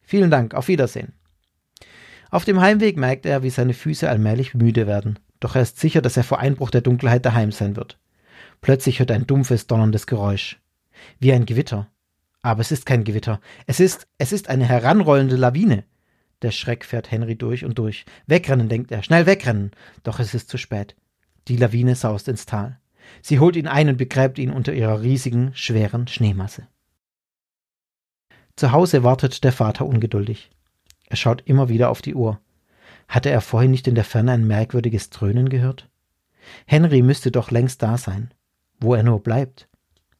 Vielen Dank, auf Wiedersehen. Auf dem Heimweg merkt er, wie seine Füße allmählich müde werden doch er ist sicher, dass er vor Einbruch der Dunkelheit daheim sein wird. Plötzlich hört er ein dumpfes, donnerndes Geräusch. Wie ein Gewitter. Aber es ist kein Gewitter. Es ist, es ist eine heranrollende Lawine. Der Schreck fährt Henry durch und durch. Wegrennen, denkt er. Schnell wegrennen. Doch es ist zu spät. Die Lawine saust ins Tal. Sie holt ihn ein und begräbt ihn unter ihrer riesigen, schweren Schneemasse. Zu Hause wartet der Vater ungeduldig. Er schaut immer wieder auf die Uhr. Hatte er vorhin nicht in der Ferne ein merkwürdiges Dröhnen gehört? Henry müsste doch längst da sein. Wo er nur bleibt.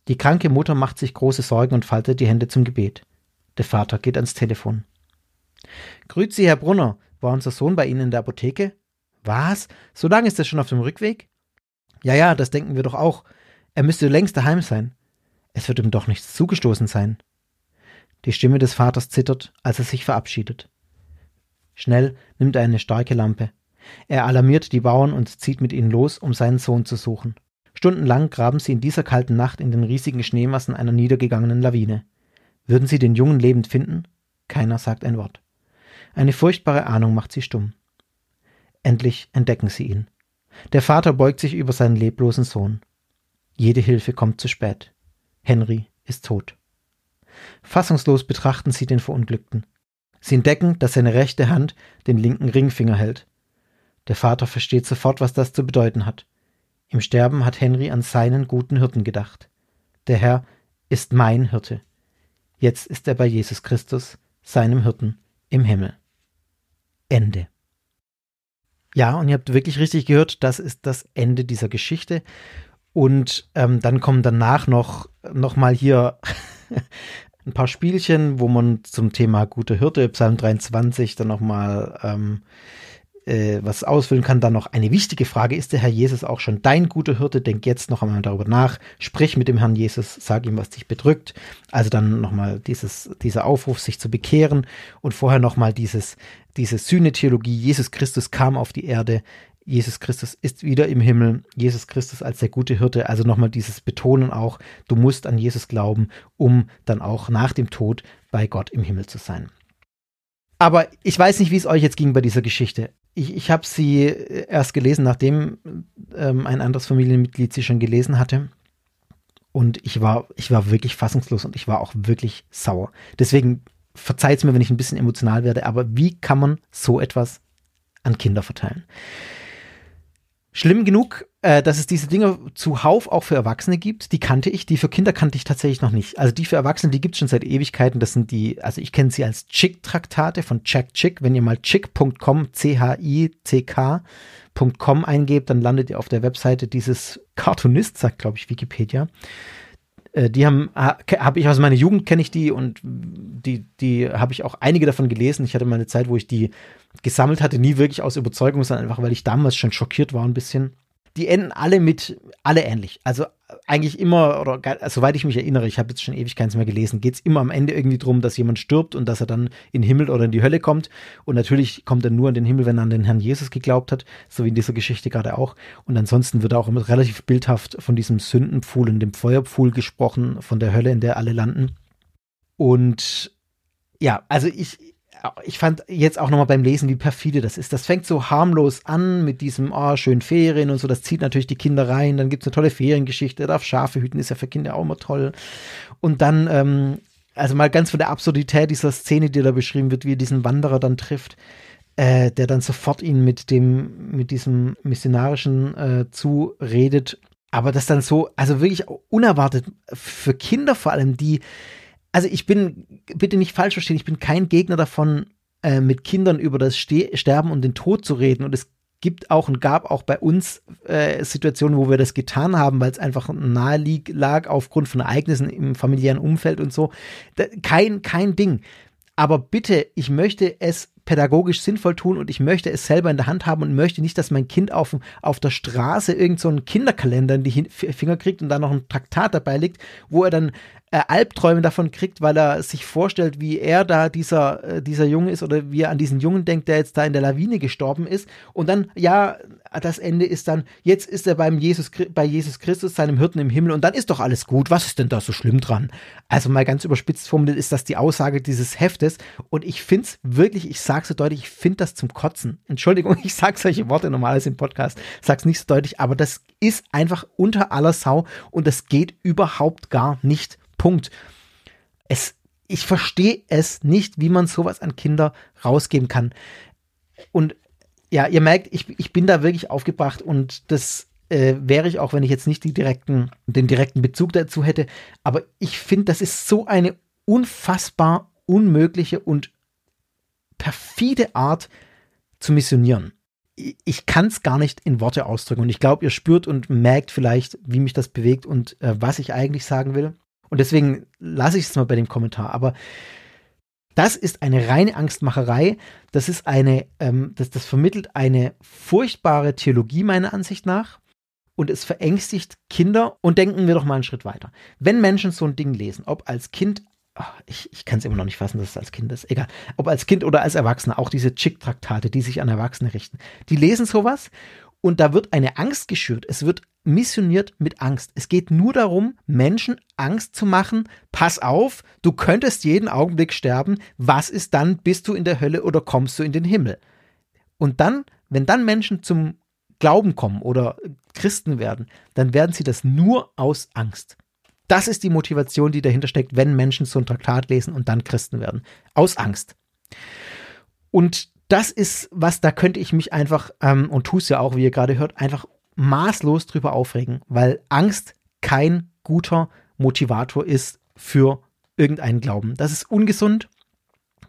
Die kranke Mutter macht sich große Sorgen und faltet die Hände zum Gebet. Der Vater geht ans Telefon. Grüezi, Herr Brunner. War unser Sohn bei Ihnen in der Apotheke? Was? So lange ist er schon auf dem Rückweg? Ja, ja, das denken wir doch auch. Er müsste längst daheim sein. Es wird ihm doch nichts zugestoßen sein. Die Stimme des Vaters zittert, als er sich verabschiedet. Schnell nimmt er eine starke Lampe. Er alarmiert die Bauern und zieht mit ihnen los, um seinen Sohn zu suchen. Stundenlang graben sie in dieser kalten Nacht in den riesigen Schneemassen einer niedergegangenen Lawine. Würden sie den Jungen lebend finden? Keiner sagt ein Wort. Eine furchtbare Ahnung macht sie stumm. Endlich entdecken sie ihn. Der Vater beugt sich über seinen leblosen Sohn. Jede Hilfe kommt zu spät. Henry ist tot. Fassungslos betrachten sie den Verunglückten. Sie entdecken, dass seine rechte Hand den linken Ringfinger hält. Der Vater versteht sofort, was das zu bedeuten hat. Im Sterben hat Henry an seinen guten Hirten gedacht. Der Herr ist mein Hirte. Jetzt ist er bei Jesus Christus, seinem Hirten, im Himmel. Ende. Ja, und ihr habt wirklich richtig gehört, das ist das Ende dieser Geschichte. Und ähm, dann kommen danach noch, noch mal hier ein paar Spielchen, wo man zum Thema gute Hirte, Psalm 23, dann noch mal ähm, äh, was ausfüllen kann. Dann noch eine wichtige Frage, ist der Herr Jesus auch schon dein guter Hirte? Denk jetzt noch einmal darüber nach. Sprich mit dem Herrn Jesus, sag ihm, was dich bedrückt. Also dann nochmal dieser Aufruf, sich zu bekehren und vorher nochmal diese Sühnetheologie. Jesus Christus kam auf die Erde. Jesus Christus ist wieder im Himmel, Jesus Christus als der gute Hirte, also nochmal dieses Betonen auch, du musst an Jesus glauben, um dann auch nach dem Tod bei Gott im Himmel zu sein. Aber ich weiß nicht, wie es euch jetzt ging bei dieser Geschichte ich, ich habe sie erst gelesen, nachdem ähm, ein anderes Familienmitglied sie schon gelesen hatte. Und ich war, ich war wirklich fassungslos und ich war auch wirklich sauer. Deswegen verzeiht es mir, wenn ich ein bisschen emotional werde, aber wie kann man so etwas an Kinder verteilen? Schlimm genug, äh, dass es diese Dinge zuhauf auch für Erwachsene gibt. Die kannte ich, die für Kinder kannte ich tatsächlich noch nicht. Also die für Erwachsene, die gibt es schon seit Ewigkeiten. Das sind die, also ich kenne sie als Chick-Traktate von Jack Chick. Wenn ihr mal chick.com, C-H-I-C-K.com eingebt, dann landet ihr auf der Webseite dieses Cartoonist, sagt glaube ich Wikipedia. Äh, die haben, habe ich aus meiner Jugend kenne ich die und die, die habe ich auch einige davon gelesen. Ich hatte mal eine Zeit, wo ich die gesammelt hatte, nie wirklich aus Überzeugung, sondern einfach, weil ich damals schon schockiert war ein bisschen. Die enden alle mit, alle ähnlich. Also eigentlich immer, oder soweit ich mich erinnere, ich habe jetzt schon ewig keins mehr gelesen, geht es immer am Ende irgendwie drum, dass jemand stirbt und dass er dann in den Himmel oder in die Hölle kommt. Und natürlich kommt er nur in den Himmel, wenn er an den Herrn Jesus geglaubt hat, so wie in dieser Geschichte gerade auch. Und ansonsten wird auch immer relativ bildhaft von diesem Sündenpfuhl und dem Feuerpfuhl gesprochen, von der Hölle, in der alle landen. Und ja, also ich, ich fand jetzt auch nochmal beim Lesen, wie perfide das ist. Das fängt so harmlos an mit diesem, oh, schönen Ferien und so. Das zieht natürlich die Kinder rein. Dann gibt es eine tolle Feriengeschichte. Er darf Schafe hüten, ist ja für Kinder auch immer toll. Und dann, ähm, also mal ganz von der Absurdität dieser Szene, die da beschrieben wird, wie er diesen Wanderer dann trifft, äh, der dann sofort ihn mit dem, mit diesem missionarischen äh, zuredet. Aber das dann so, also wirklich unerwartet für Kinder vor allem, die, also ich bin, bitte nicht falsch verstehen, ich bin kein Gegner davon, äh, mit Kindern über das Ste Sterben und den Tod zu reden. Und es gibt auch und gab auch bei uns äh, Situationen, wo wir das getan haben, weil es einfach nahe lag aufgrund von Ereignissen im familiären Umfeld und so. Da, kein, kein Ding. Aber bitte, ich möchte es pädagogisch sinnvoll tun und ich möchte es selber in der Hand haben und möchte nicht, dass mein Kind auf, auf der Straße irgend so Kinderkalender in die Finger kriegt und da noch ein Traktat dabei liegt, wo er dann äh, Albträume davon kriegt, weil er sich vorstellt, wie er da dieser, äh, dieser Junge ist oder wie er an diesen Jungen denkt, der jetzt da in der Lawine gestorben ist. Und dann, ja, das Ende ist dann, jetzt ist er beim Jesus, bei Jesus Christus, seinem Hirten im Himmel, und dann ist doch alles gut. Was ist denn da so schlimm dran? Also mal ganz überspitzt formuliert ist das die Aussage dieses Heftes. Und ich finde es wirklich, ich sage so deutlich, ich finde das zum Kotzen. Entschuldigung, ich sage solche Worte normalerweise im Podcast, sag's nicht so deutlich, aber das ist einfach unter aller Sau und das geht überhaupt gar nicht. Punkt. Es, ich verstehe es nicht, wie man sowas an Kinder rausgeben kann. Und ja, ihr merkt, ich, ich bin da wirklich aufgebracht und das äh, wäre ich auch, wenn ich jetzt nicht direkten, den direkten Bezug dazu hätte. Aber ich finde, das ist so eine unfassbar unmögliche und perfide Art zu missionieren. Ich kann es gar nicht in Worte ausdrücken und ich glaube, ihr spürt und merkt vielleicht, wie mich das bewegt und äh, was ich eigentlich sagen will. Und deswegen lasse ich es mal bei dem Kommentar. Aber das ist eine reine Angstmacherei. Das ist eine, ähm, das, das vermittelt eine furchtbare Theologie meiner Ansicht nach. Und es verängstigt Kinder. Und denken wir doch mal einen Schritt weiter. Wenn Menschen so ein Ding lesen, ob als Kind, ach, ich, ich kann es immer noch nicht fassen, dass es als Kind ist, egal, ob als Kind oder als Erwachsener, auch diese Chick-Traktate, die sich an Erwachsene richten, die lesen sowas und da wird eine Angst geschürt. Es wird missioniert mit Angst. Es geht nur darum, Menschen Angst zu machen. Pass auf, du könntest jeden Augenblick sterben. Was ist dann? Bist du in der Hölle oder kommst du in den Himmel? Und dann, wenn dann Menschen zum Glauben kommen oder Christen werden, dann werden sie das nur aus Angst. Das ist die Motivation, die dahinter steckt, wenn Menschen so ein Traktat lesen und dann Christen werden. Aus Angst. Und das ist was, da könnte ich mich einfach, ähm, und tue es ja auch, wie ihr gerade hört, einfach maßlos drüber aufregen, weil Angst kein guter Motivator ist für irgendeinen Glauben. Das ist ungesund.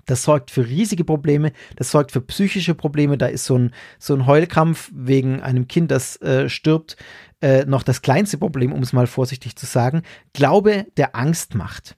Das sorgt für riesige Probleme, das sorgt für psychische Probleme. Da ist so ein, so ein Heulkrampf wegen einem Kind, das äh, stirbt, äh, noch das kleinste Problem, um es mal vorsichtig zu sagen. Glaube, der Angst macht,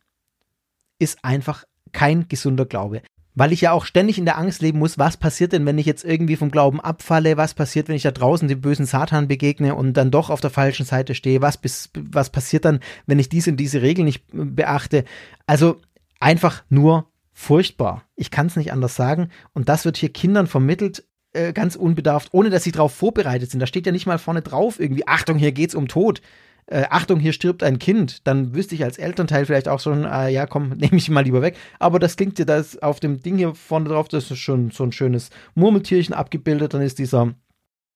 ist einfach kein gesunder Glaube. Weil ich ja auch ständig in der Angst leben muss, was passiert denn, wenn ich jetzt irgendwie vom Glauben abfalle? Was passiert, wenn ich da draußen dem bösen Satan begegne und dann doch auf der falschen Seite stehe? Was, bis, was passiert dann, wenn ich diese und diese Regeln nicht beachte? Also einfach nur furchtbar. Ich kann es nicht anders sagen. Und das wird hier Kindern vermittelt, äh, ganz unbedarft, ohne dass sie darauf vorbereitet sind. Da steht ja nicht mal vorne drauf irgendwie, Achtung, hier geht's um Tod. Äh, Achtung, hier stirbt ein Kind, dann wüsste ich als Elternteil vielleicht auch schon, äh, ja komm, nehme ich mal lieber weg. Aber das klingt ja, das auf dem Ding hier vorne drauf, das ist schon so ein schönes Murmeltierchen abgebildet. Dann ist dieser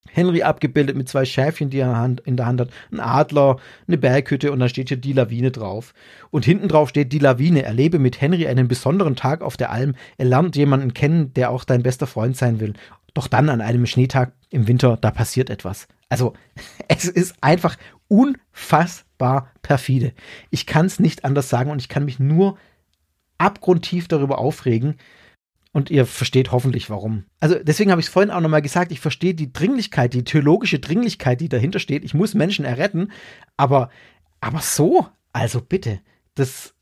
Henry abgebildet mit zwei Schäfchen, die er in der Hand hat, ein Adler, eine Berghütte und dann steht hier die Lawine drauf. Und hinten drauf steht die Lawine. Erlebe mit Henry einen besonderen Tag auf der Alm. Er lernt jemanden kennen, der auch dein bester Freund sein will. Doch dann an einem Schneetag im Winter, da passiert etwas. Also, es ist einfach unfassbar perfide. Ich kann es nicht anders sagen und ich kann mich nur abgrundtief darüber aufregen, und ihr versteht hoffentlich warum. Also deswegen habe ich es vorhin auch nochmal gesagt, ich verstehe die Dringlichkeit, die theologische Dringlichkeit, die dahinter steht. Ich muss Menschen erretten, aber, aber so, also bitte, das,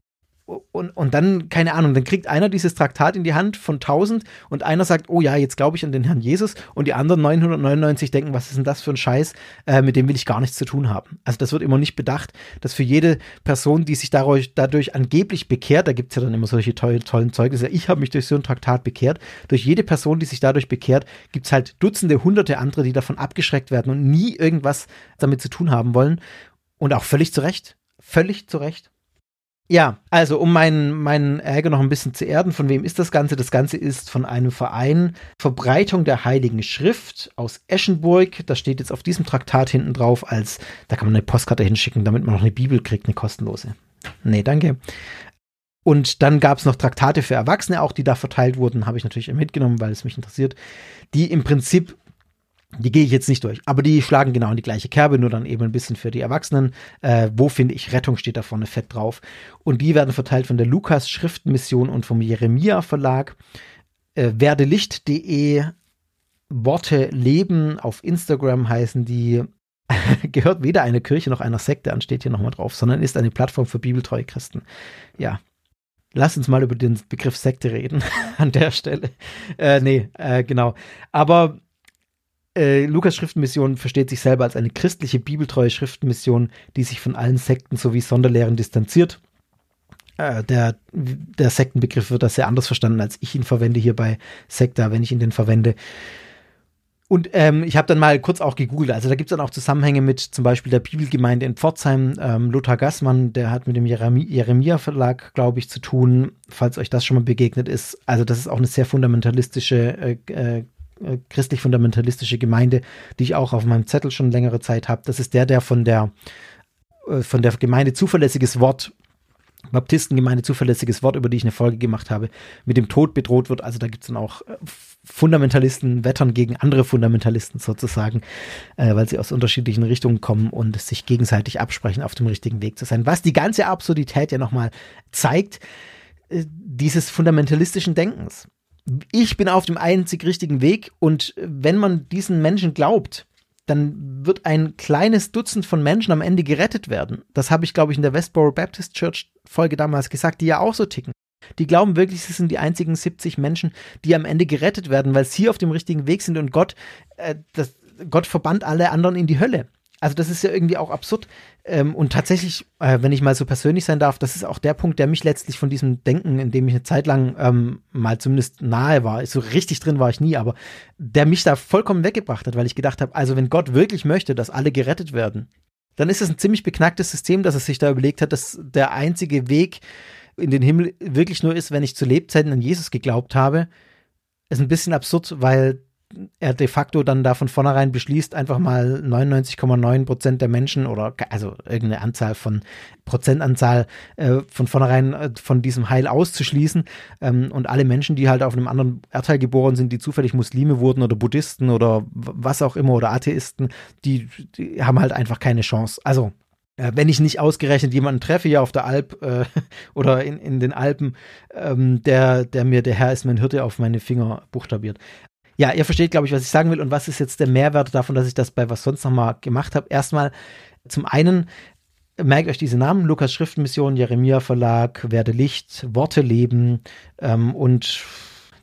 und, und dann, keine Ahnung, dann kriegt einer dieses Traktat in die Hand von 1000 und einer sagt, oh ja, jetzt glaube ich an den Herrn Jesus und die anderen 999 denken, was ist denn das für ein Scheiß, äh, mit dem will ich gar nichts zu tun haben. Also das wird immer nicht bedacht, dass für jede Person, die sich dadurch, dadurch angeblich bekehrt, da gibt es ja dann immer solche tollen, tollen Zeugnisse, ich habe mich durch so ein Traktat bekehrt, durch jede Person, die sich dadurch bekehrt, gibt es halt Dutzende, Hunderte andere, die davon abgeschreckt werden und nie irgendwas damit zu tun haben wollen und auch völlig zu Recht. Völlig zu Recht. Ja, also um meinen, meinen Ärger noch ein bisschen zu erden, von wem ist das Ganze? Das Ganze ist von einem Verein Verbreitung der Heiligen Schrift aus Eschenburg. Das steht jetzt auf diesem Traktat hinten drauf, als da kann man eine Postkarte hinschicken, damit man noch eine Bibel kriegt, eine kostenlose. Nee, danke. Und dann gab es noch Traktate für Erwachsene, auch die da verteilt wurden, habe ich natürlich mitgenommen, weil es mich interessiert, die im Prinzip die gehe ich jetzt nicht durch, aber die schlagen genau in die gleiche Kerbe, nur dann eben ein bisschen für die Erwachsenen. Äh, wo finde ich Rettung steht da vorne fett drauf. Und die werden verteilt von der Lukas Schriftmission und vom Jeremia Verlag. Äh, werdelicht.de Worte leben auf Instagram heißen die. gehört weder einer Kirche noch einer Sekte an, steht hier nochmal drauf, sondern ist eine Plattform für bibeltreue Christen. Ja, Lass uns mal über den Begriff Sekte reden an der Stelle. Äh, nee, äh, genau. Aber äh, Lukas Schriftenmission versteht sich selber als eine christliche, bibeltreue Schriftenmission, die sich von allen Sekten sowie Sonderlehren distanziert. Äh, der, der Sektenbegriff wird da sehr anders verstanden, als ich ihn verwende hier bei Sekta, wenn ich ihn denn verwende. Und ähm, ich habe dann mal kurz auch gegoogelt. Also da gibt es dann auch Zusammenhänge mit zum Beispiel der Bibelgemeinde in Pforzheim. Ähm, Lothar Gassmann, der hat mit dem Jeremia Verlag, glaube ich, zu tun, falls euch das schon mal begegnet ist. Also das ist auch eine sehr fundamentalistische äh, äh, christlich-fundamentalistische Gemeinde, die ich auch auf meinem Zettel schon längere Zeit habe. Das ist der, der von der, äh, von der Gemeinde zuverlässiges Wort Baptistengemeinde zuverlässiges Wort, über die ich eine Folge gemacht habe, mit dem Tod bedroht wird. Also da gibt es dann auch äh, Fundamentalisten, wettern gegen andere Fundamentalisten sozusagen, äh, weil sie aus unterschiedlichen Richtungen kommen und sich gegenseitig absprechen, auf dem richtigen Weg zu sein. Was die ganze Absurdität ja nochmal zeigt, äh, dieses fundamentalistischen Denkens ich bin auf dem einzig richtigen Weg und wenn man diesen Menschen glaubt, dann wird ein kleines Dutzend von Menschen am Ende gerettet werden. Das habe ich, glaube ich, in der Westboro Baptist Church Folge damals gesagt, die ja auch so ticken. Die glauben wirklich, sie sind die einzigen 70 Menschen, die am Ende gerettet werden, weil sie auf dem richtigen Weg sind und Gott, äh, das, Gott verbannt alle anderen in die Hölle. Also das ist ja irgendwie auch absurd. Ähm, und tatsächlich, äh, wenn ich mal so persönlich sein darf, das ist auch der Punkt, der mich letztlich von diesem Denken, in dem ich eine Zeit lang ähm, mal zumindest nahe war, so richtig drin war ich nie, aber der mich da vollkommen weggebracht hat, weil ich gedacht habe, also wenn Gott wirklich möchte, dass alle gerettet werden, dann ist es ein ziemlich beknacktes System, dass er sich da überlegt hat, dass der einzige Weg in den Himmel wirklich nur ist, wenn ich zu Lebzeiten an Jesus geglaubt habe. Ist ein bisschen absurd, weil er de facto dann da von vornherein beschließt, einfach mal 99,9 Prozent der Menschen oder also irgendeine Anzahl von Prozentanzahl äh, von vornherein äh, von diesem Heil auszuschließen ähm, und alle Menschen, die halt auf einem anderen Erdteil geboren sind, die zufällig Muslime wurden oder Buddhisten oder was auch immer oder Atheisten, die, die haben halt einfach keine Chance. Also Äh, wenn ich nicht ausgerechnet jemanden treffe hier auf der Alp äh, oder in, in den Alpen, ähm, der, der mir der Herr ist mein Hirte auf meine Finger buchstabiert. Ja, ihr versteht, glaube ich, was ich sagen will und was ist jetzt der Mehrwert davon, dass ich das bei was sonst noch mal gemacht habe. Erstmal zum einen merkt euch diese Namen, Lukas Schriftenmission, Jeremia Verlag, Werde Licht, Worte leben ähm, und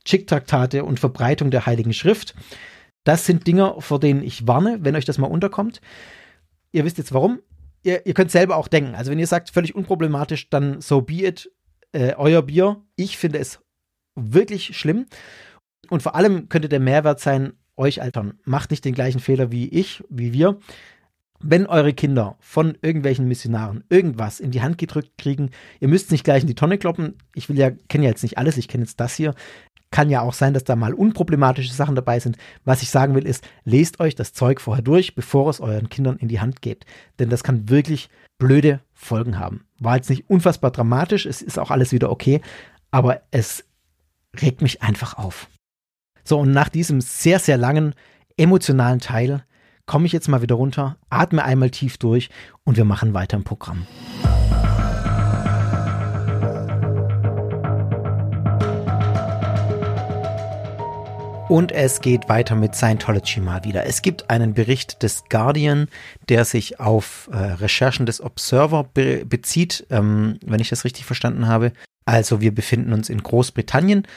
Schick-Traktate und Verbreitung der Heiligen Schrift. Das sind Dinge, vor denen ich warne, wenn euch das mal unterkommt. Ihr wisst jetzt warum. Ihr, ihr könnt selber auch denken. Also wenn ihr sagt, völlig unproblematisch, dann so be it, äh, euer Bier. Ich finde es wirklich schlimm. Und vor allem könnte der Mehrwert sein, euch Eltern, macht nicht den gleichen Fehler wie ich, wie wir wenn eure Kinder von irgendwelchen Missionaren irgendwas in die Hand gedrückt kriegen, ihr müsst nicht gleich in die Tonne kloppen. Ich will ja, kenne ja jetzt nicht alles, ich kenne jetzt das hier. Kann ja auch sein, dass da mal unproblematische Sachen dabei sind. Was ich sagen will, ist, lest euch das Zeug vorher durch, bevor es euren Kindern in die Hand gebt. Denn das kann wirklich blöde Folgen haben. War jetzt nicht unfassbar dramatisch, es ist auch alles wieder okay, aber es regt mich einfach auf. So, und nach diesem sehr, sehr langen emotionalen Teil komme ich jetzt mal wieder runter, atme einmal tief durch und wir machen weiter im Programm. Und es geht weiter mit Scientology mal wieder. Es gibt einen Bericht des Guardian, der sich auf äh, Recherchen des Observer be bezieht, ähm, wenn ich das richtig verstanden habe. Also wir befinden uns in Großbritannien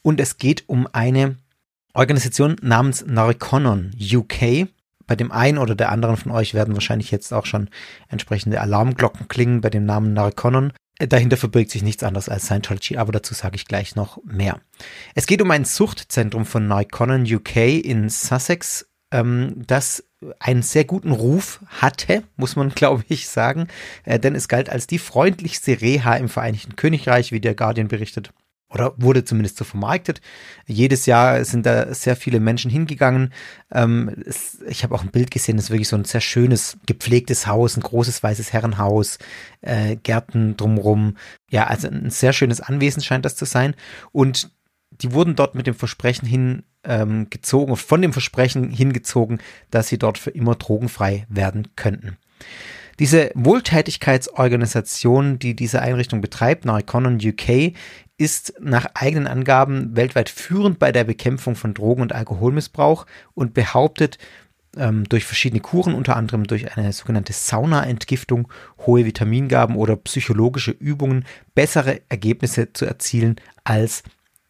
und es geht um eine Organisation namens Narconon UK. Bei dem einen oder der anderen von euch werden wahrscheinlich jetzt auch schon entsprechende Alarmglocken klingen bei dem Namen Narconon. Äh, dahinter verbirgt sich nichts anderes als Scientology, aber dazu sage ich gleich noch mehr. Es geht um ein Suchtzentrum von Narconon UK in Sussex, ähm, das einen sehr guten Ruf hatte, muss man glaube ich sagen, äh, denn es galt als die freundlichste Reha im Vereinigten Königreich, wie der Guardian berichtet oder wurde zumindest so vermarktet. Jedes Jahr sind da sehr viele Menschen hingegangen. Ähm, es, ich habe auch ein Bild gesehen, das ist wirklich so ein sehr schönes, gepflegtes Haus, ein großes weißes Herrenhaus, äh, Gärten drumrum. Ja, also ein sehr schönes Anwesen scheint das zu sein. Und die wurden dort mit dem Versprechen hingezogen, ähm, von dem Versprechen hingezogen, dass sie dort für immer drogenfrei werden könnten. Diese Wohltätigkeitsorganisation, die diese Einrichtung betreibt, Narconon UK, ist nach eigenen Angaben weltweit führend bei der Bekämpfung von Drogen- und Alkoholmissbrauch und behauptet, ähm, durch verschiedene Kuren, unter anderem durch eine sogenannte Sauna-Entgiftung, hohe Vitamingaben oder psychologische Übungen, bessere Ergebnisse zu erzielen als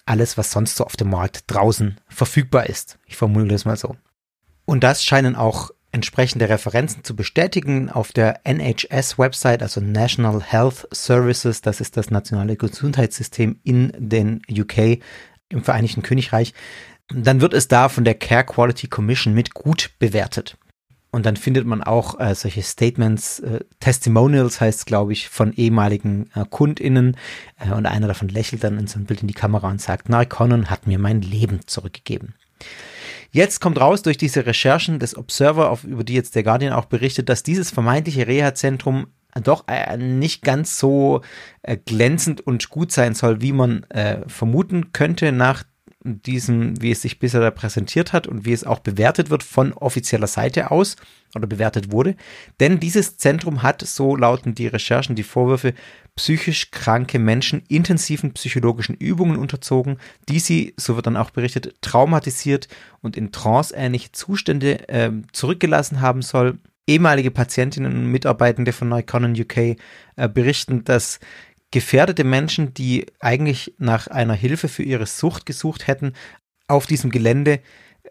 alles, was sonst so auf dem Markt draußen verfügbar ist. Ich formuliere das mal so. Und das scheinen auch entsprechende Referenzen zu bestätigen auf der NHS-Website, also National Health Services, das ist das nationale Gesundheitssystem in den UK, im Vereinigten Königreich, dann wird es da von der Care Quality Commission mit gut bewertet. Und dann findet man auch äh, solche Statements, äh, Testimonials heißt es, glaube ich, von ehemaligen äh, KundInnen. Äh, und einer davon lächelt dann in so ein Bild in die Kamera und sagt, Narconon hat mir mein Leben zurückgegeben. Jetzt kommt raus durch diese Recherchen des Observer, auf, über die jetzt der Guardian auch berichtet, dass dieses vermeintliche Reha-Zentrum doch äh, nicht ganz so äh, glänzend und gut sein soll, wie man äh, vermuten könnte nach diesem, wie es sich bisher da präsentiert hat und wie es auch bewertet wird von offizieller Seite aus oder bewertet wurde. Denn dieses Zentrum hat, so lauten die Recherchen, die Vorwürfe, psychisch kranke Menschen intensiven psychologischen Übungen unterzogen, die sie, so wird dann auch berichtet, traumatisiert und in tranceähnliche Zustände äh, zurückgelassen haben soll. Ehemalige Patientinnen und Mitarbeitende von Neuconnen UK äh, berichten, dass gefährdete Menschen, die eigentlich nach einer Hilfe für ihre Sucht gesucht hätten, auf diesem Gelände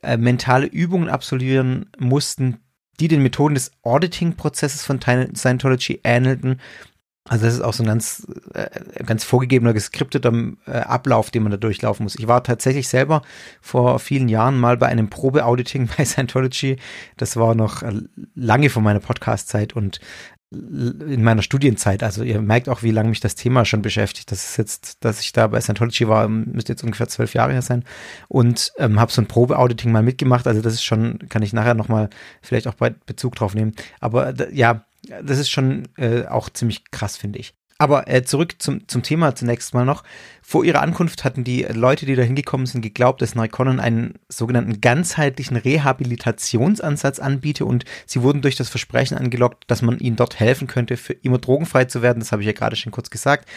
äh, mentale Übungen absolvieren mussten, die den Methoden des Auditing-Prozesses von Scientology ähnelten. Also das ist auch so ein ganz, äh, ganz vorgegebener, geskripteter äh, Ablauf, den man da durchlaufen muss. Ich war tatsächlich selber vor vielen Jahren mal bei einem Probe-Auditing bei Scientology. Das war noch äh, lange vor meiner Podcast-Zeit und in meiner Studienzeit. Also ihr merkt auch, wie lange mich das Thema schon beschäftigt. Das ist jetzt, dass ich da bei Scientology war, müsste jetzt ungefähr zwölf Jahre her sein und ähm, habe so ein Probeauditing mal mitgemacht. Also das ist schon, kann ich nachher nochmal vielleicht auch Bezug drauf nehmen. Aber ja, das ist schon äh, auch ziemlich krass, finde ich. Aber äh, zurück zum, zum Thema zunächst mal noch. Vor ihrer Ankunft hatten die Leute, die da hingekommen sind, geglaubt, dass Neukonnen einen sogenannten ganzheitlichen Rehabilitationsansatz anbiete und sie wurden durch das Versprechen angelockt, dass man ihnen dort helfen könnte, für immer drogenfrei zu werden. Das habe ich ja gerade schon kurz gesagt.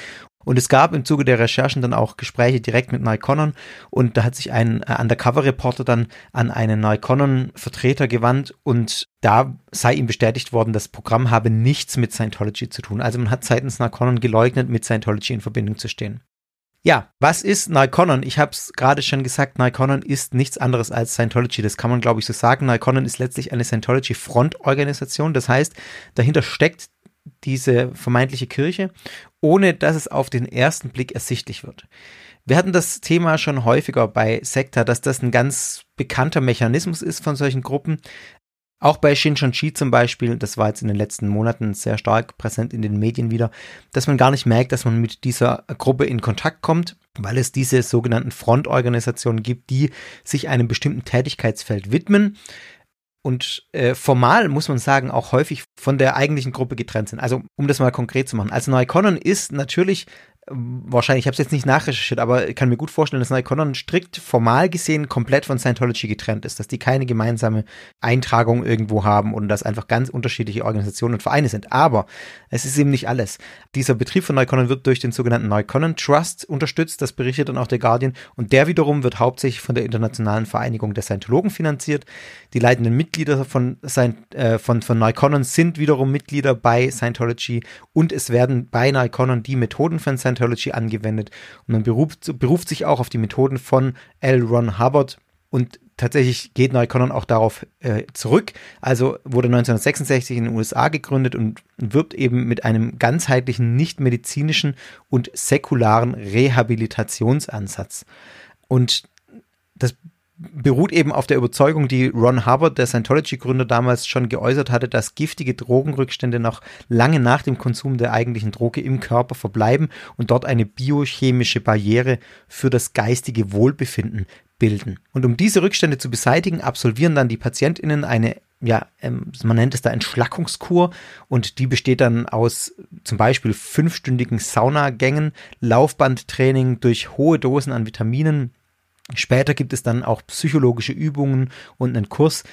Und es gab im Zuge der Recherchen dann auch Gespräche direkt mit Neukonnen und da hat sich ein äh, Undercover-Reporter dann an einen Neukonnen-Vertreter gewandt und da sei ihm bestätigt worden, das Programm habe nichts mit Scientology zu tun. Also man hat seitens Neukonnen geleugnet, mit Scientology in Verbindung zu stehen. Ja, was ist Neukonnen? Ich habe es gerade schon gesagt, Neukonnen ist nichts anderes als Scientology. Das kann man, glaube ich, so sagen. Neukonnen ist letztlich eine Scientology-Frontorganisation. Das heißt, dahinter steckt diese vermeintliche Kirche, ohne dass es auf den ersten Blick ersichtlich wird. Wir hatten das Thema schon häufiger bei Sekta, dass das ein ganz bekannter Mechanismus ist von solchen Gruppen. Auch bei Shinchonchi zum Beispiel, das war jetzt in den letzten Monaten sehr stark präsent in den Medien wieder, dass man gar nicht merkt, dass man mit dieser Gruppe in Kontakt kommt, weil es diese sogenannten Frontorganisationen gibt, die sich einem bestimmten Tätigkeitsfeld widmen und äh, formal muss man sagen auch häufig von der eigentlichen Gruppe getrennt sind. Also um das mal konkret zu machen. Also Neukonnen ist natürlich wahrscheinlich, ich habe es jetzt nicht nachrecherchiert, aber ich kann mir gut vorstellen, dass Neukonon strikt formal gesehen komplett von Scientology getrennt ist, dass die keine gemeinsame Eintragung irgendwo haben und dass einfach ganz unterschiedliche Organisationen und Vereine sind. Aber es ist eben nicht alles. Dieser Betrieb von Neukonon wird durch den sogenannten Neukonon Trust unterstützt, das berichtet dann auch der Guardian und der wiederum wird hauptsächlich von der Internationalen Vereinigung der Scientologen finanziert. Die leitenden Mitglieder von, äh, von, von Neukonon sind wiederum Mitglieder bei Scientology und es werden bei Neukonon die Methoden von Scientology Scientology angewendet. Und man beruft, beruft sich auch auf die Methoden von L. Ron Hubbard und tatsächlich geht Neukonon auch darauf äh, zurück. Also wurde 1966 in den USA gegründet und wirbt eben mit einem ganzheitlichen, nicht medizinischen und säkularen Rehabilitationsansatz. Und das beruht eben auf der Überzeugung, die Ron Hubbard, der Scientology-Gründer, damals schon geäußert hatte, dass giftige Drogenrückstände noch lange nach dem Konsum der eigentlichen Droge im Körper verbleiben und dort eine biochemische Barriere für das geistige Wohlbefinden bilden. Und um diese Rückstände zu beseitigen, absolvieren dann die PatientInnen eine ja, ähm, man nennt es da Entschlackungskur und die besteht dann aus zum Beispiel fünfstündigen Saunagängen, Laufbandtraining durch hohe Dosen an Vitaminen, Später gibt es dann auch psychologische Übungen und einen Kurs,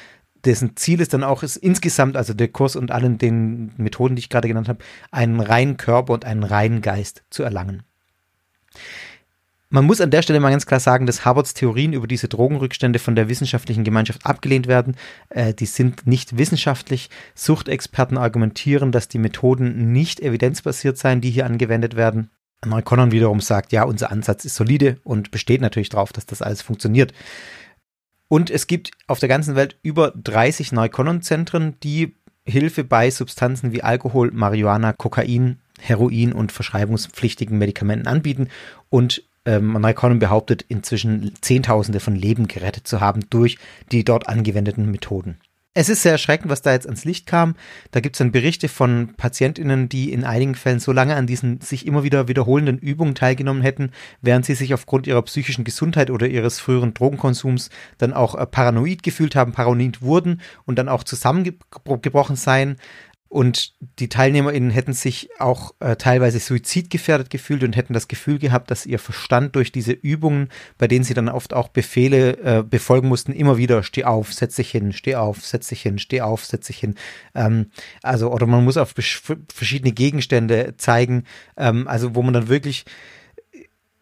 dessen Ziel ist dann auch, ist insgesamt, also der Kurs und allen den Methoden, die ich gerade genannt habe, einen reinen Körper und einen reinen Geist zu erlangen. Man muss an der Stelle mal ganz klar sagen, dass Harvards Theorien über diese Drogenrückstände von der wissenschaftlichen Gemeinschaft abgelehnt werden. Äh, die sind nicht wissenschaftlich. Suchtexperten argumentieren, dass die Methoden nicht evidenzbasiert seien, die hier angewendet werden. Neukonnen wiederum sagt, ja, unser Ansatz ist solide und besteht natürlich darauf, dass das alles funktioniert. Und es gibt auf der ganzen Welt über 30 Neukonnen-Zentren, die Hilfe bei Substanzen wie Alkohol, Marihuana, Kokain, Heroin und verschreibungspflichtigen Medikamenten anbieten. Und ähm, Neukonnen behauptet inzwischen Zehntausende von Leben gerettet zu haben durch die dort angewendeten Methoden. Es ist sehr erschreckend, was da jetzt ans Licht kam. Da gibt es dann Berichte von PatientInnen, die in einigen Fällen so lange an diesen sich immer wieder wiederholenden Übungen teilgenommen hätten, während sie sich aufgrund ihrer psychischen Gesundheit oder ihres früheren Drogenkonsums dann auch äh, paranoid gefühlt haben, paranoid wurden und dann auch zusammengebrochen seien. Und die TeilnehmerInnen hätten sich auch äh, teilweise suizidgefährdet gefühlt und hätten das Gefühl gehabt, dass ihr Verstand durch diese Übungen, bei denen sie dann oft auch Befehle äh, befolgen mussten, immer wieder steh auf, setz dich hin, steh auf, setz dich hin, steh auf, setz dich hin. Ähm, also, oder man muss auf verschiedene Gegenstände zeigen, ähm, also wo man dann wirklich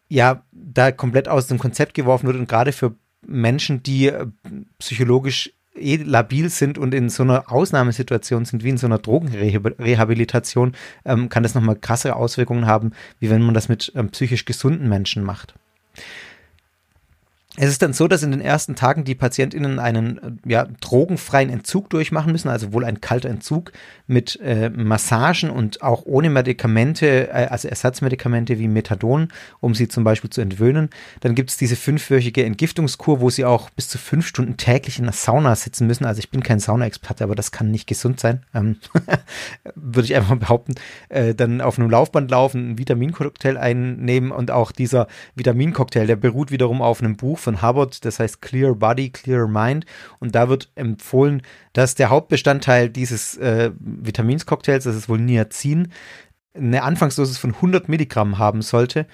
ja da komplett aus dem Konzept geworfen wird und gerade für Menschen, die äh, psychologisch eh labil sind und in so einer Ausnahmesituation sind wie in so einer Drogenrehabilitation, ähm, kann das nochmal krassere Auswirkungen haben, wie wenn man das mit ähm, psychisch gesunden Menschen macht. Es ist dann so, dass in den ersten Tagen die PatientInnen einen äh, ja, drogenfreien Entzug durchmachen müssen, also wohl ein kalter Entzug mit äh, Massagen und auch ohne Medikamente, äh, also Ersatzmedikamente wie Methadon, um sie zum Beispiel zu entwöhnen. Dann gibt es diese fünfwöchige Entgiftungskur, wo sie auch bis zu fünf Stunden täglich in der Sauna sitzen müssen. Also ich bin kein Sauna-Experte, aber das kann nicht gesund sein, ähm, würde ich einfach behaupten. Äh, dann auf einem Laufband laufen, einen Vitamincocktail einnehmen und auch dieser Vitamincocktail, der beruht wiederum auf einem Buch von Hubbard, das heißt Clear Body, Clear Mind. Und da wird empfohlen, dass der Hauptbestandteil dieses äh, Vitaminscocktails, das ist wohl Niacin, eine Anfangsdosis von 100 Milligramm haben sollte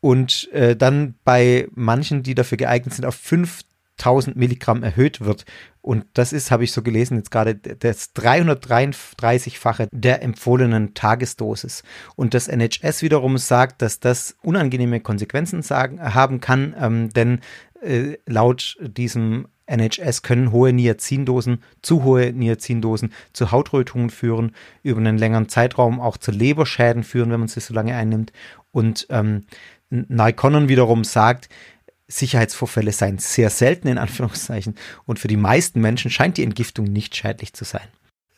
und äh, dann bei manchen, die dafür geeignet sind, auf 5000 Milligramm erhöht wird. Und das ist, habe ich so gelesen, jetzt gerade das 333-fache der empfohlenen Tagesdosis. Und das NHS wiederum sagt, dass das unangenehme Konsequenzen sagen, haben kann, ähm, denn äh, laut diesem NHS können hohe Niacindosen, zu hohe Niacindosen zu Hautrötungen führen, über einen längeren Zeitraum auch zu Leberschäden führen, wenn man sie so lange einnimmt. Und ähm, Naikonon wiederum sagt, Sicherheitsvorfälle seien sehr selten in Anführungszeichen und für die meisten Menschen scheint die Entgiftung nicht schädlich zu sein.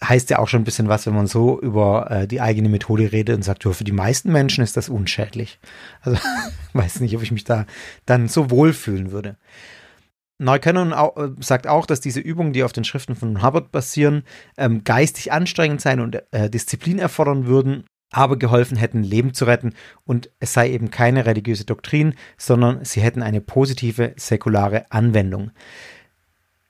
Heißt ja auch schon ein bisschen was, wenn man so über äh, die eigene Methode redet und sagt, ja, für die meisten Menschen ist das unschädlich. Also weiß nicht, ob ich mich da dann so wohlfühlen würde. Neukannon äh, sagt auch, dass diese Übungen, die auf den Schriften von Hubbard basieren, ähm, geistig anstrengend sein und äh, Disziplin erfordern würden aber geholfen hätten, Leben zu retten und es sei eben keine religiöse Doktrin, sondern sie hätten eine positive säkulare Anwendung.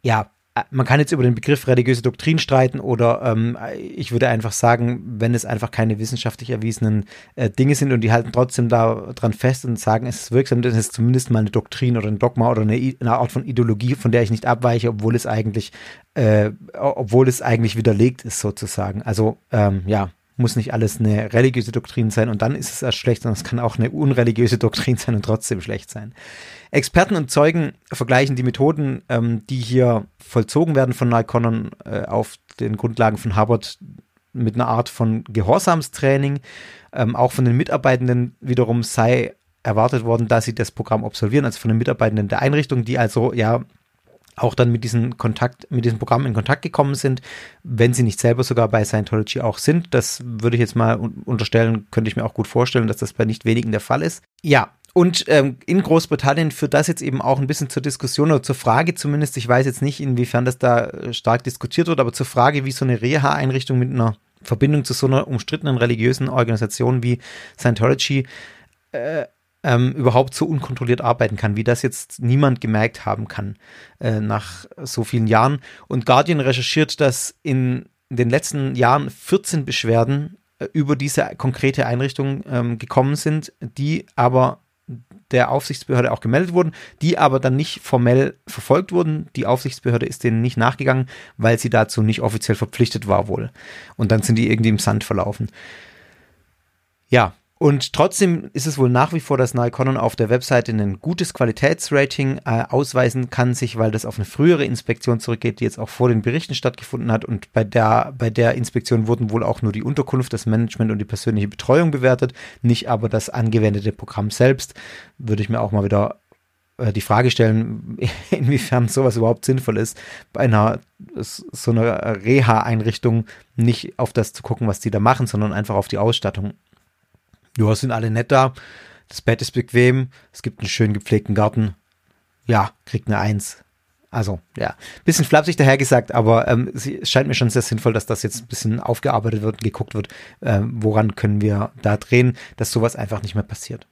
Ja, man kann jetzt über den Begriff religiöse Doktrin streiten oder ähm, ich würde einfach sagen, wenn es einfach keine wissenschaftlich erwiesenen äh, Dinge sind und die halten trotzdem daran fest und sagen, es ist wirksam, dann ist es zumindest mal eine Doktrin oder ein Dogma oder eine, eine Art von Ideologie, von der ich nicht abweiche, obwohl es eigentlich, äh, obwohl es eigentlich widerlegt ist sozusagen. Also ähm, ja, muss nicht alles eine religiöse Doktrin sein und dann ist es erst schlecht, sondern es kann auch eine unreligiöse Doktrin sein und trotzdem schlecht sein. Experten und Zeugen vergleichen die Methoden, ähm, die hier vollzogen werden von Nyconon äh, auf den Grundlagen von Harvard mit einer Art von Gehorsamstraining. Ähm, auch von den Mitarbeitenden wiederum sei erwartet worden, dass sie das Programm absolvieren, also von den Mitarbeitenden der Einrichtung, die also ja auch dann mit diesem Kontakt, mit diesem Programm in Kontakt gekommen sind, wenn sie nicht selber sogar bei Scientology auch sind. Das würde ich jetzt mal unterstellen, könnte ich mir auch gut vorstellen, dass das bei nicht wenigen der Fall ist. Ja, und ähm, in Großbritannien führt das jetzt eben auch ein bisschen zur Diskussion oder zur Frage zumindest, ich weiß jetzt nicht, inwiefern das da äh, stark diskutiert wird, aber zur Frage, wie so eine Reha-Einrichtung mit einer Verbindung zu so einer umstrittenen religiösen Organisation wie Scientology äh, ähm, überhaupt so unkontrolliert arbeiten kann, wie das jetzt niemand gemerkt haben kann äh, nach so vielen Jahren. Und Guardian recherchiert, dass in den letzten Jahren 14 Beschwerden äh, über diese konkrete Einrichtung ähm, gekommen sind, die aber der Aufsichtsbehörde auch gemeldet wurden, die aber dann nicht formell verfolgt wurden. Die Aufsichtsbehörde ist denen nicht nachgegangen, weil sie dazu nicht offiziell verpflichtet war wohl. Und dann sind die irgendwie im Sand verlaufen. Ja, und trotzdem ist es wohl nach wie vor, dass Nikonon auf der Webseite ein gutes Qualitätsrating äh, ausweisen kann, sich, weil das auf eine frühere Inspektion zurückgeht, die jetzt auch vor den Berichten stattgefunden hat. Und bei der, bei der Inspektion wurden wohl auch nur die Unterkunft, das Management und die persönliche Betreuung bewertet, nicht aber das angewendete Programm selbst. Würde ich mir auch mal wieder äh, die Frage stellen, inwiefern sowas überhaupt sinnvoll ist, bei einer so einer Reha-Einrichtung nicht auf das zu gucken, was die da machen, sondern einfach auf die Ausstattung ja, sind alle nett da. Das Bett ist bequem. Es gibt einen schön gepflegten Garten. Ja, kriegt eine Eins. Also, ja, bisschen flapsig dahergesagt, aber ähm, es scheint mir schon sehr sinnvoll, dass das jetzt ein bisschen aufgearbeitet wird und geguckt wird, ähm, woran können wir da drehen, dass sowas einfach nicht mehr passiert.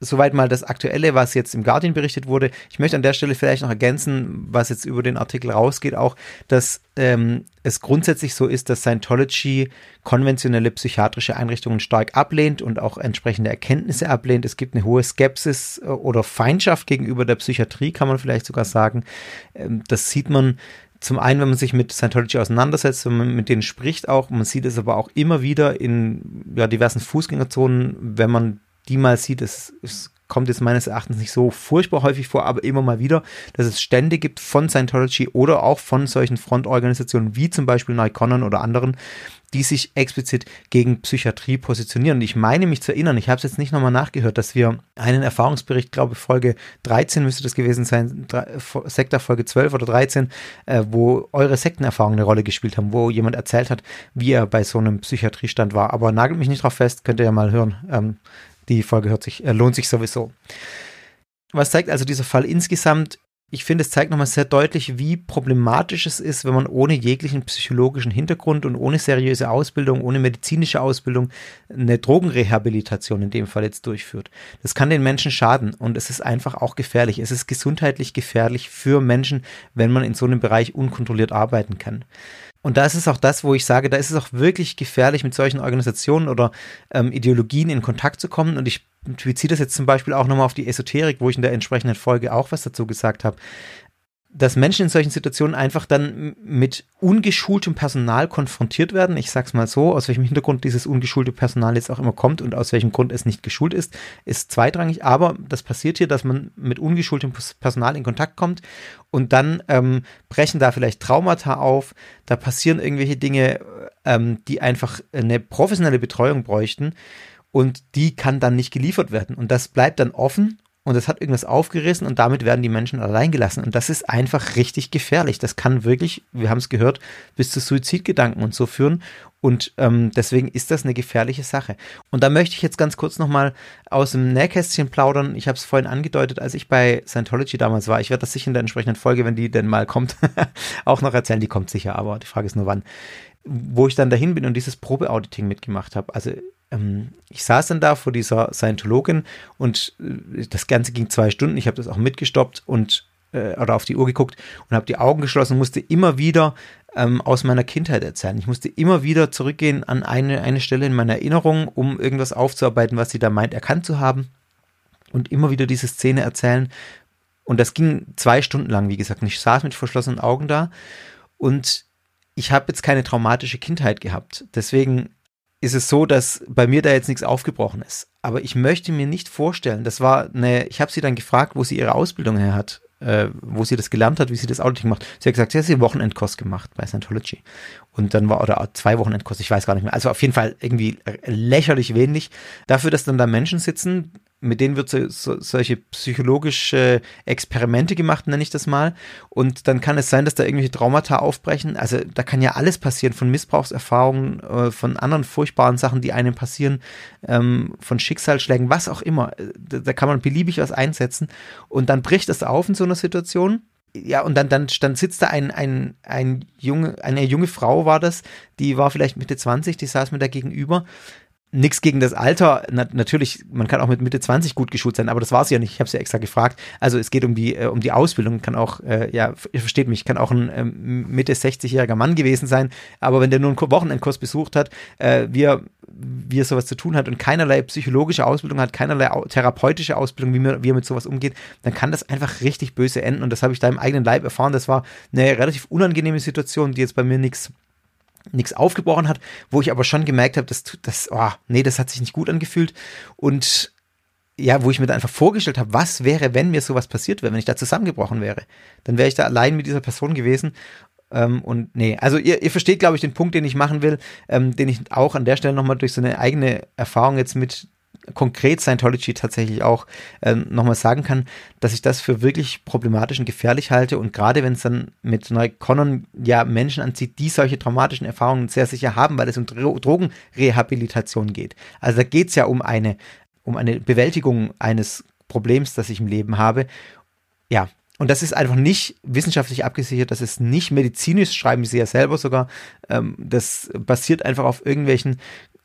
Soweit mal das Aktuelle, was jetzt im Guardian berichtet wurde. Ich möchte an der Stelle vielleicht noch ergänzen, was jetzt über den Artikel rausgeht, auch, dass ähm, es grundsätzlich so ist, dass Scientology konventionelle psychiatrische Einrichtungen stark ablehnt und auch entsprechende Erkenntnisse ablehnt. Es gibt eine hohe Skepsis äh, oder Feindschaft gegenüber der Psychiatrie, kann man vielleicht sogar sagen. Ähm, das sieht man zum einen, wenn man sich mit Scientology auseinandersetzt, wenn man mit denen spricht auch, man sieht es aber auch immer wieder in ja, diversen Fußgängerzonen, wenn man die mal sieht, es, es kommt jetzt meines Erachtens nicht so furchtbar häufig vor, aber immer mal wieder, dass es Stände gibt von Scientology oder auch von solchen Frontorganisationen wie zum Beispiel Nikonon oder anderen, die sich explizit gegen Psychiatrie positionieren. Und ich meine mich zu erinnern, ich habe es jetzt nicht nochmal nachgehört, dass wir einen Erfahrungsbericht, glaube Folge 13 müsste das gewesen sein, Sektor Folge 12 oder 13, äh, wo eure Sektenerfahrungen eine Rolle gespielt haben, wo jemand erzählt hat, wie er bei so einem Psychiatriestand war. Aber nagelt mich nicht drauf fest, könnt ihr ja mal hören. Ähm, die Folge hört sich, äh, lohnt sich sowieso. Was zeigt also dieser Fall insgesamt? Ich finde, es zeigt nochmal sehr deutlich, wie problematisch es ist, wenn man ohne jeglichen psychologischen Hintergrund und ohne seriöse Ausbildung, ohne medizinische Ausbildung eine Drogenrehabilitation in dem Fall jetzt durchführt. Das kann den Menschen schaden und es ist einfach auch gefährlich. Es ist gesundheitlich gefährlich für Menschen, wenn man in so einem Bereich unkontrolliert arbeiten kann. Und da ist es auch das, wo ich sage, da ist es auch wirklich gefährlich, mit solchen Organisationen oder ähm, Ideologien in Kontakt zu kommen. Und ich beziehe das jetzt zum Beispiel auch nochmal auf die Esoterik, wo ich in der entsprechenden Folge auch was dazu gesagt habe dass Menschen in solchen Situationen einfach dann mit ungeschultem Personal konfrontiert werden. Ich sag's mal so, aus welchem Hintergrund dieses ungeschulte Personal jetzt auch immer kommt und aus welchem Grund es nicht geschult ist, ist zweitrangig. Aber das passiert hier, dass man mit ungeschultem Personal in Kontakt kommt und dann ähm, brechen da vielleicht Traumata auf. Da passieren irgendwelche Dinge, ähm, die einfach eine professionelle Betreuung bräuchten und die kann dann nicht geliefert werden. Und das bleibt dann offen und es hat irgendwas aufgerissen und damit werden die Menschen allein gelassen. Und das ist einfach richtig gefährlich. Das kann wirklich, wir haben es gehört, bis zu Suizidgedanken und so führen. Und ähm, deswegen ist das eine gefährliche Sache. Und da möchte ich jetzt ganz kurz nochmal aus dem Nähkästchen plaudern. Ich habe es vorhin angedeutet, als ich bei Scientology damals war. Ich werde das sicher in der entsprechenden Folge, wenn die denn mal kommt, auch noch erzählen. Die kommt sicher, aber die Frage ist nur wann. Wo ich dann dahin bin und dieses Probeauditing mitgemacht habe. Also ich saß dann da vor dieser Scientologin und äh, das Ganze ging zwei Stunden. Ich habe das auch mitgestoppt und äh, oder auf die Uhr geguckt und habe die Augen geschlossen und musste immer wieder ähm, aus meiner Kindheit erzählen. Ich musste immer wieder zurückgehen an eine, eine Stelle in meiner Erinnerung, um irgendwas aufzuarbeiten, was sie da meint, erkannt zu haben. Und immer wieder diese Szene erzählen. Und das ging zwei Stunden lang, wie gesagt. Und ich saß mit verschlossenen Augen da. Und ich habe jetzt keine traumatische Kindheit gehabt. Deswegen ist es so, dass bei mir da jetzt nichts aufgebrochen ist. Aber ich möchte mir nicht vorstellen, das war eine, ich habe sie dann gefragt, wo sie ihre Ausbildung her hat, äh, wo sie das gelernt hat, wie sie das Auditing macht. Sie hat gesagt, sie hat einen Wochenendkurs gemacht bei Scientology. Und dann war, oder zwei Wochenendkurs, ich weiß gar nicht mehr. Also auf jeden Fall irgendwie lächerlich wenig. Dafür, dass dann da Menschen sitzen, mit denen wird so, so, solche psychologische Experimente gemacht, nenne ich das mal. Und dann kann es sein, dass da irgendwelche Traumata aufbrechen. Also da kann ja alles passieren, von Missbrauchserfahrungen, äh, von anderen furchtbaren Sachen, die einem passieren, ähm, von Schicksalsschlägen, was auch immer. Da, da kann man beliebig was einsetzen. Und dann bricht das auf in so einer Situation ja, und dann, dann, dann sitzt da ein, ein, ein junge, eine junge Frau war das, die war vielleicht Mitte 20, die saß mir da gegenüber Nichts gegen das Alter. Na, natürlich, man kann auch mit Mitte 20 gut geschult sein, aber das war es ja nicht. Ich habe es ja extra gefragt. Also es geht um die, äh, um die Ausbildung. Kann auch, äh, ja, ihr versteht mich, kann auch ein äh, Mitte 60-jähriger Mann gewesen sein. Aber wenn der nur einen Wochenendkurs besucht hat, äh, wie, er, wie er sowas zu tun hat und keinerlei psychologische Ausbildung hat, keinerlei therapeutische Ausbildung, wie, man, wie er mit sowas umgeht, dann kann das einfach richtig böse enden. Und das habe ich da im eigenen Leib erfahren. Das war eine relativ unangenehme Situation, die jetzt bei mir nichts nichts aufgebrochen hat, wo ich aber schon gemerkt habe, dass das, oh, nee, das hat sich nicht gut angefühlt. Und ja, wo ich mir dann einfach vorgestellt habe, was wäre, wenn mir sowas passiert wäre, wenn ich da zusammengebrochen wäre, dann wäre ich da allein mit dieser Person gewesen. Ähm, und nee, also ihr, ihr versteht, glaube ich, den Punkt, den ich machen will, ähm, den ich auch an der Stelle nochmal durch so eine eigene Erfahrung jetzt mit konkret Scientology tatsächlich auch ähm, nochmal sagen kann, dass ich das für wirklich problematisch und gefährlich halte und gerade wenn es dann mit Neukonnen ja Menschen anzieht, die solche traumatischen Erfahrungen sehr sicher haben, weil es um Dro Drogenrehabilitation geht. Also da geht es ja um eine, um eine Bewältigung eines Problems, das ich im Leben habe. Ja, und das ist einfach nicht wissenschaftlich abgesichert, das ist nicht medizinisch, schreiben sie ja selber sogar. Ähm, das basiert einfach auf irgendwelchen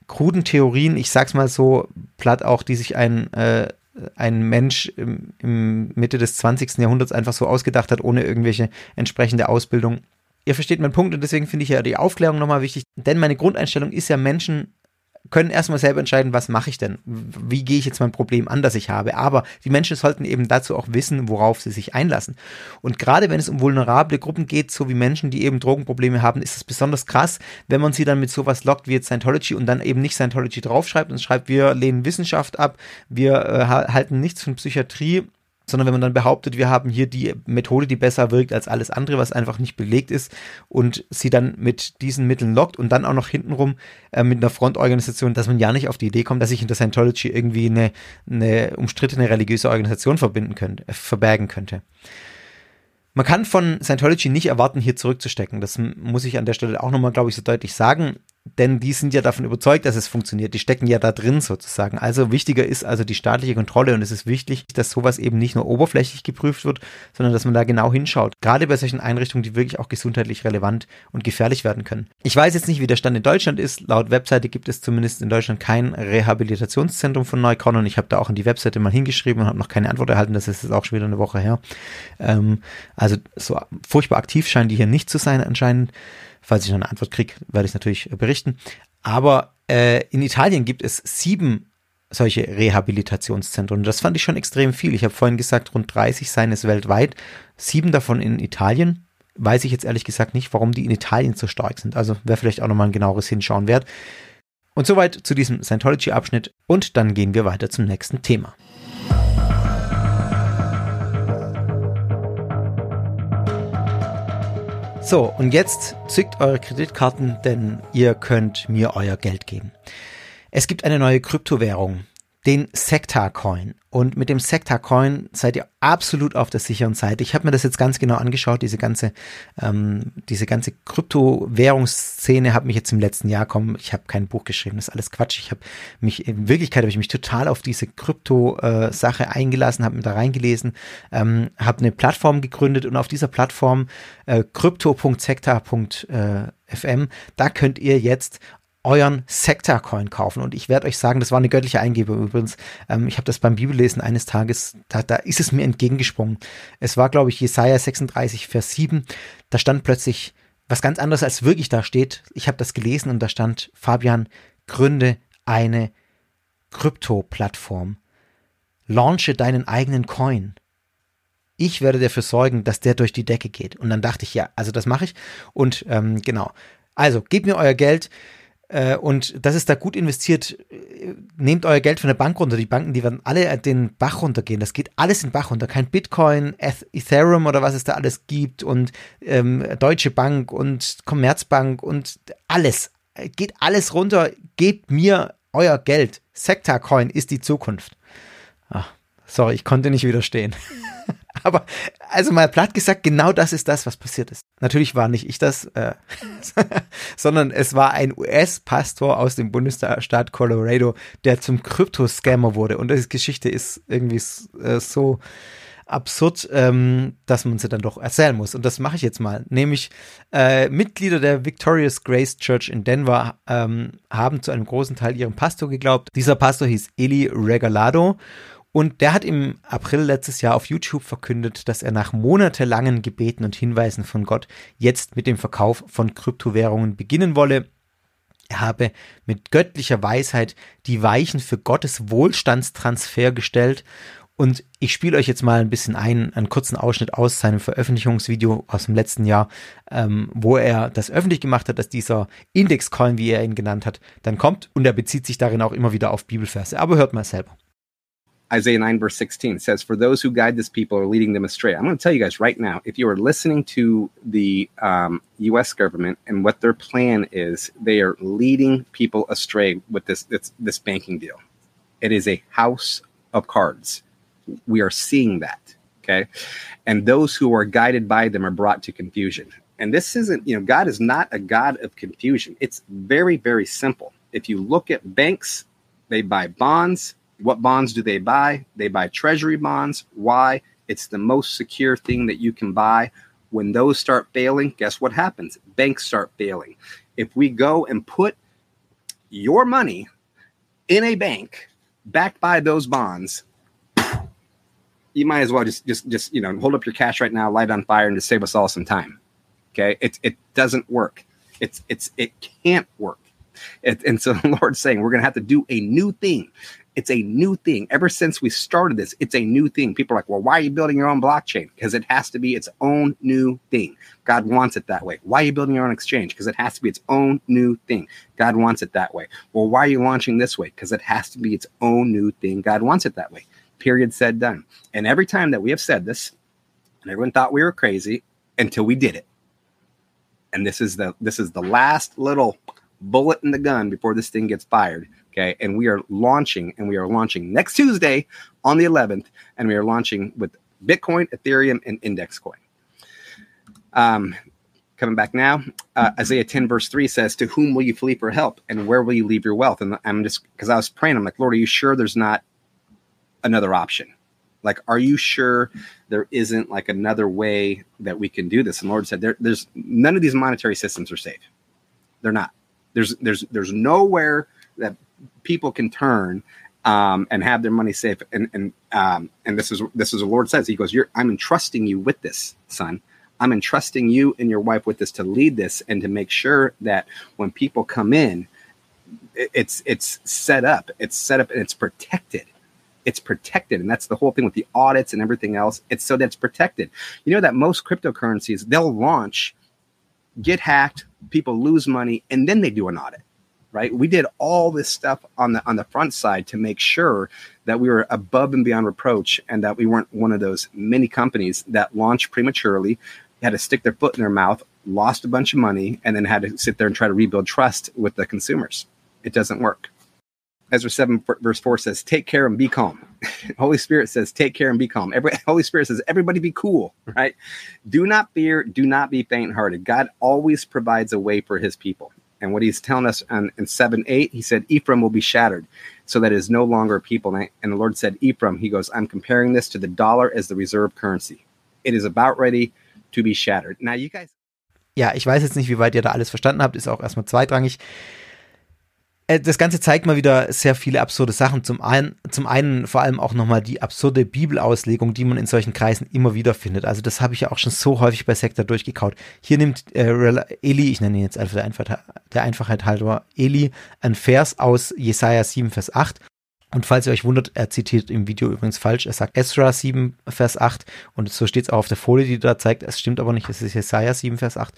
kruden Theorien, ich sag's mal so platt auch, die sich ein, äh, ein Mensch im, im Mitte des 20. Jahrhunderts einfach so ausgedacht hat, ohne irgendwelche entsprechende Ausbildung. Ihr versteht meinen Punkt und deswegen finde ich ja die Aufklärung nochmal wichtig, denn meine Grundeinstellung ist ja Menschen können erstmal selber entscheiden, was mache ich denn? Wie gehe ich jetzt mein Problem an, das ich habe? Aber die Menschen sollten eben dazu auch wissen, worauf sie sich einlassen. Und gerade wenn es um vulnerable Gruppen geht, so wie Menschen, die eben Drogenprobleme haben, ist es besonders krass, wenn man sie dann mit sowas lockt wie jetzt Scientology und dann eben nicht Scientology draufschreibt und schreibt, wir lehnen Wissenschaft ab, wir äh, halten nichts von Psychiatrie sondern wenn man dann behauptet, wir haben hier die Methode, die besser wirkt als alles andere, was einfach nicht belegt ist und sie dann mit diesen Mitteln lockt und dann auch noch hintenrum äh, mit einer Frontorganisation, dass man ja nicht auf die Idee kommt, dass sich hinter Scientology irgendwie eine, eine umstrittene religiöse Organisation verbinden könnte, äh, verbergen könnte. Man kann von Scientology nicht erwarten, hier zurückzustecken. Das muss ich an der Stelle auch nochmal, glaube ich, so deutlich sagen denn die sind ja davon überzeugt, dass es funktioniert. Die stecken ja da drin sozusagen. Also wichtiger ist also die staatliche Kontrolle und es ist wichtig, dass sowas eben nicht nur oberflächlich geprüft wird, sondern dass man da genau hinschaut. Gerade bei solchen Einrichtungen, die wirklich auch gesundheitlich relevant und gefährlich werden können. Ich weiß jetzt nicht, wie der Stand in Deutschland ist. Laut Webseite gibt es zumindest in Deutschland kein Rehabilitationszentrum von Neukron und ich habe da auch in die Webseite mal hingeschrieben und habe noch keine Antwort erhalten. Das ist jetzt auch schon wieder eine Woche her. Ähm, also so furchtbar aktiv scheinen die hier nicht zu sein anscheinend. Falls ich noch eine Antwort kriege, werde ich natürlich berichten. Aber äh, in Italien gibt es sieben solche Rehabilitationszentren. Das fand ich schon extrem viel. Ich habe vorhin gesagt, rund 30 seien es weltweit, sieben davon in Italien. Weiß ich jetzt ehrlich gesagt nicht, warum die in Italien so stark sind. Also wäre vielleicht auch nochmal ein genaueres Hinschauen wert. Und soweit zu diesem Scientology-Abschnitt. Und dann gehen wir weiter zum nächsten Thema. So, und jetzt zückt eure Kreditkarten, denn ihr könnt mir euer Geld geben. Es gibt eine neue Kryptowährung, den Sector Coin. Und mit dem Sector Coin seid ihr absolut auf der sicheren Seite. Ich habe mir das jetzt ganz genau angeschaut, diese ganze, ähm, diese ganze Kryptowährungsszene hat mich jetzt im letzten Jahr kommen. Ich habe kein Buch geschrieben, das ist alles Quatsch. Ich habe mich, in Wirklichkeit habe ich mich total auf diese Krypto-Sache eingelassen, habe mir da reingelesen, ähm, habe eine Plattform gegründet und auf dieser Plattform äh, crypto.sector.fm, da könnt ihr jetzt euren Sector-Coin kaufen. Und ich werde euch sagen, das war eine göttliche Eingebung übrigens. Ähm, ich habe das beim Bibellesen eines Tages, da, da ist es mir entgegengesprungen. Es war, glaube ich, Jesaja 36, Vers 7. Da stand plötzlich was ganz anderes, als wirklich da steht. Ich habe das gelesen und da stand, Fabian, gründe eine Krypto-Plattform. Launche deinen eigenen Coin. Ich werde dafür sorgen, dass der durch die Decke geht. Und dann dachte ich, ja, also das mache ich. Und ähm, genau. Also, gebt mir euer Geld. Äh, und das ist da gut investiert. Nehmt euer Geld von der Bank runter. Die Banken, die werden alle den Bach runtergehen. Das geht alles in den Bach runter. Kein Bitcoin, Ethereum oder was es da alles gibt und ähm, Deutsche Bank und Commerzbank und alles. Geht alles runter. Gebt mir euer Geld. Sector Coin ist die Zukunft. Ach, sorry, ich konnte nicht widerstehen. Aber also mal platt gesagt, genau das ist das, was passiert ist. Natürlich war nicht ich das, äh, sondern es war ein US-Pastor aus dem Bundesstaat Colorado, der zum Krypto-Scammer wurde. Und diese Geschichte ist irgendwie äh, so absurd, ähm, dass man sie dann doch erzählen muss. Und das mache ich jetzt mal. Nämlich äh, Mitglieder der Victorious Grace Church in Denver ähm, haben zu einem großen Teil ihrem Pastor geglaubt. Dieser Pastor hieß Eli Regalado und der hat im April letztes Jahr auf YouTube verkündet, dass er nach monatelangen Gebeten und Hinweisen von Gott jetzt mit dem Verkauf von Kryptowährungen beginnen wolle. Er habe mit göttlicher Weisheit die Weichen für Gottes Wohlstandstransfer gestellt. Und ich spiele euch jetzt mal ein bisschen ein, einen kurzen Ausschnitt aus seinem Veröffentlichungsvideo aus dem letzten Jahr, ähm, wo er das öffentlich gemacht hat, dass dieser Indexcoin, wie er ihn genannt hat, dann kommt. Und er bezieht sich darin auch immer wieder auf Bibelverse. Aber hört mal selber. Isaiah 9, verse 16 says, For those who guide this people are leading them astray. I'm going to tell you guys right now if you are listening to the um, US government and what their plan is, they are leading people astray with this, this, this banking deal. It is a house of cards. We are seeing that. Okay. And those who are guided by them are brought to confusion. And this isn't, you know, God is not a God of confusion. It's very, very simple. If you look at banks, they buy bonds, what bonds do they buy? They buy treasury bonds. Why? It's the most secure thing that you can buy. When those start failing, guess what happens? Banks start failing. If we go and put your money in a bank backed by those bonds, you might as well just just just you know hold up your cash right now, light on fire, and just save us all some time. Okay, it it doesn't work. It's it's it can't work. It, and so the Lord's saying we're going to have to do a new thing. It's a new thing. Ever since we started this, it's a new thing. People are like, well, why are you building your own blockchain? Because it has to be its own new thing. God wants it that way. Why are you building your own exchange? Because it has to be its own new thing. God wants it that way. Well, why are you launching this way? Because it has to be its own new thing. God wants it that way. Period. Said done. And every time that we have said this, and everyone thought we were crazy until we did it. And this is the this is the last little bullet in the gun before this thing gets fired Okay. And we are launching, and we are launching next Tuesday on the 11th, and we are launching with Bitcoin, Ethereum, and Index Coin. Um, coming back now, uh, Isaiah 10, verse 3 says, To whom will you flee for help, and where will you leave your wealth? And I'm just, because I was praying, I'm like, Lord, are you sure there's not another option? Like, are you sure there isn't like another way that we can do this? And Lord said, there, there's none of these monetary systems are safe. They're not. There's there's there's nowhere that people can turn um, and have their money safe. And and um, and this is this is the Lord says. He goes, "You're I'm entrusting you with this, son. I'm entrusting you and your wife with this to lead this and to make sure that when people come in, it's it's set up, it's set up and it's protected. It's protected, and that's the whole thing with the audits and everything else. It's so that it's protected. You know that most cryptocurrencies they'll launch, get hacked, people lose money, and then they do an audit right? We did all this stuff on the on the front side to make sure that we were above and beyond reproach and that we weren't one of those many companies that launched prematurely, had to stick their foot in their mouth, lost a bunch of money, and then had to sit there and try to rebuild trust with the consumers. It doesn't work. Ezra 7 verse 4 says, take care and be calm. Holy Spirit says, take care and be calm. Every, Holy Spirit says, everybody be cool, right? Do not fear, do not be faint hearted. God always provides a way for his people. And what he's telling us in 7 8, he said, Ephraim will be shattered so that it is no longer a people. And the Lord said, Ephraim, he goes, I'm comparing this to the dollar as the reserve currency. It is about ready to be shattered. Now, you guys. Ja, ich weiß jetzt nicht, wie weit ihr da alles verstanden habt, ist auch erstmal zweitrangig. Äh, das Ganze zeigt mal wieder sehr viele absurde Sachen. Zum einen, zum einen vor allem auch nochmal die absurde Bibelauslegung, die man in solchen Kreisen immer wieder findet. Also das habe ich ja auch schon so häufig bei Sektor durchgekaut. Hier nimmt äh, Eli, ich nenne ihn jetzt einfach der Einfachheit, der Einfachheit halber, Eli, ein Vers aus Jesaja 7, Vers 8. Und falls ihr euch wundert, er zitiert im Video übrigens falsch. Er sagt Esra 7, Vers 8. Und so steht es auch auf der Folie, die da zeigt. Es stimmt aber nicht, es ist Jesaja 7, Vers 8.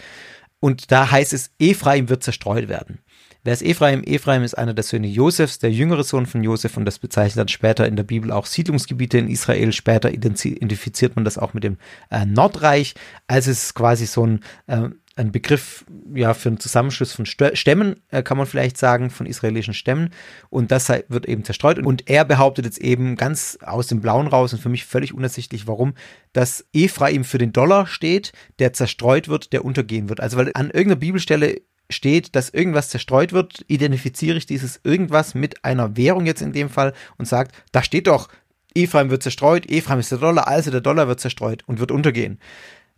Und da heißt es, Ephraim wird zerstreut werden. Wer ist Ephraim? Ephraim ist einer der Söhne Josefs, der jüngere Sohn von Josef und das bezeichnet dann später in der Bibel auch Siedlungsgebiete in Israel. Später identifiziert man das auch mit dem äh, Nordreich. Also es ist quasi so ein, äh, ein Begriff ja für einen Zusammenschluss von Stämmen, äh, kann man vielleicht sagen, von israelischen Stämmen. Und das wird eben zerstreut. Und er behauptet jetzt eben ganz aus dem Blauen raus und für mich völlig unersichtlich, warum, dass Ephraim für den Dollar steht, der zerstreut wird, der untergehen wird. Also weil an irgendeiner Bibelstelle steht, dass irgendwas zerstreut wird, identifiziere ich dieses irgendwas mit einer Währung jetzt in dem Fall und sagt, da steht doch, Ephraim wird zerstreut, Ephraim ist der Dollar, also der Dollar wird zerstreut und wird untergehen.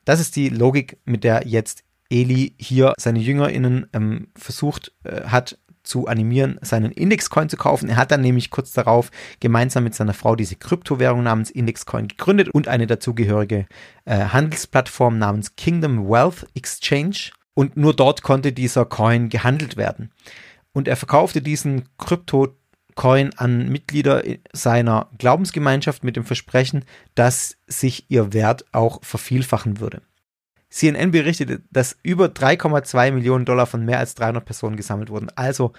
Das ist die Logik, mit der jetzt Eli hier seine JüngerInnen ähm, versucht äh, hat zu animieren, seinen Indexcoin zu kaufen. Er hat dann nämlich kurz darauf gemeinsam mit seiner Frau diese Kryptowährung namens Indexcoin gegründet und eine dazugehörige äh, Handelsplattform namens Kingdom Wealth Exchange und nur dort konnte dieser Coin gehandelt werden. Und er verkaufte diesen Krypto-Coin an Mitglieder seiner Glaubensgemeinschaft mit dem Versprechen, dass sich ihr Wert auch vervielfachen würde. CNN berichtete, dass über 3,2 Millionen Dollar von mehr als 300 Personen gesammelt wurden. Also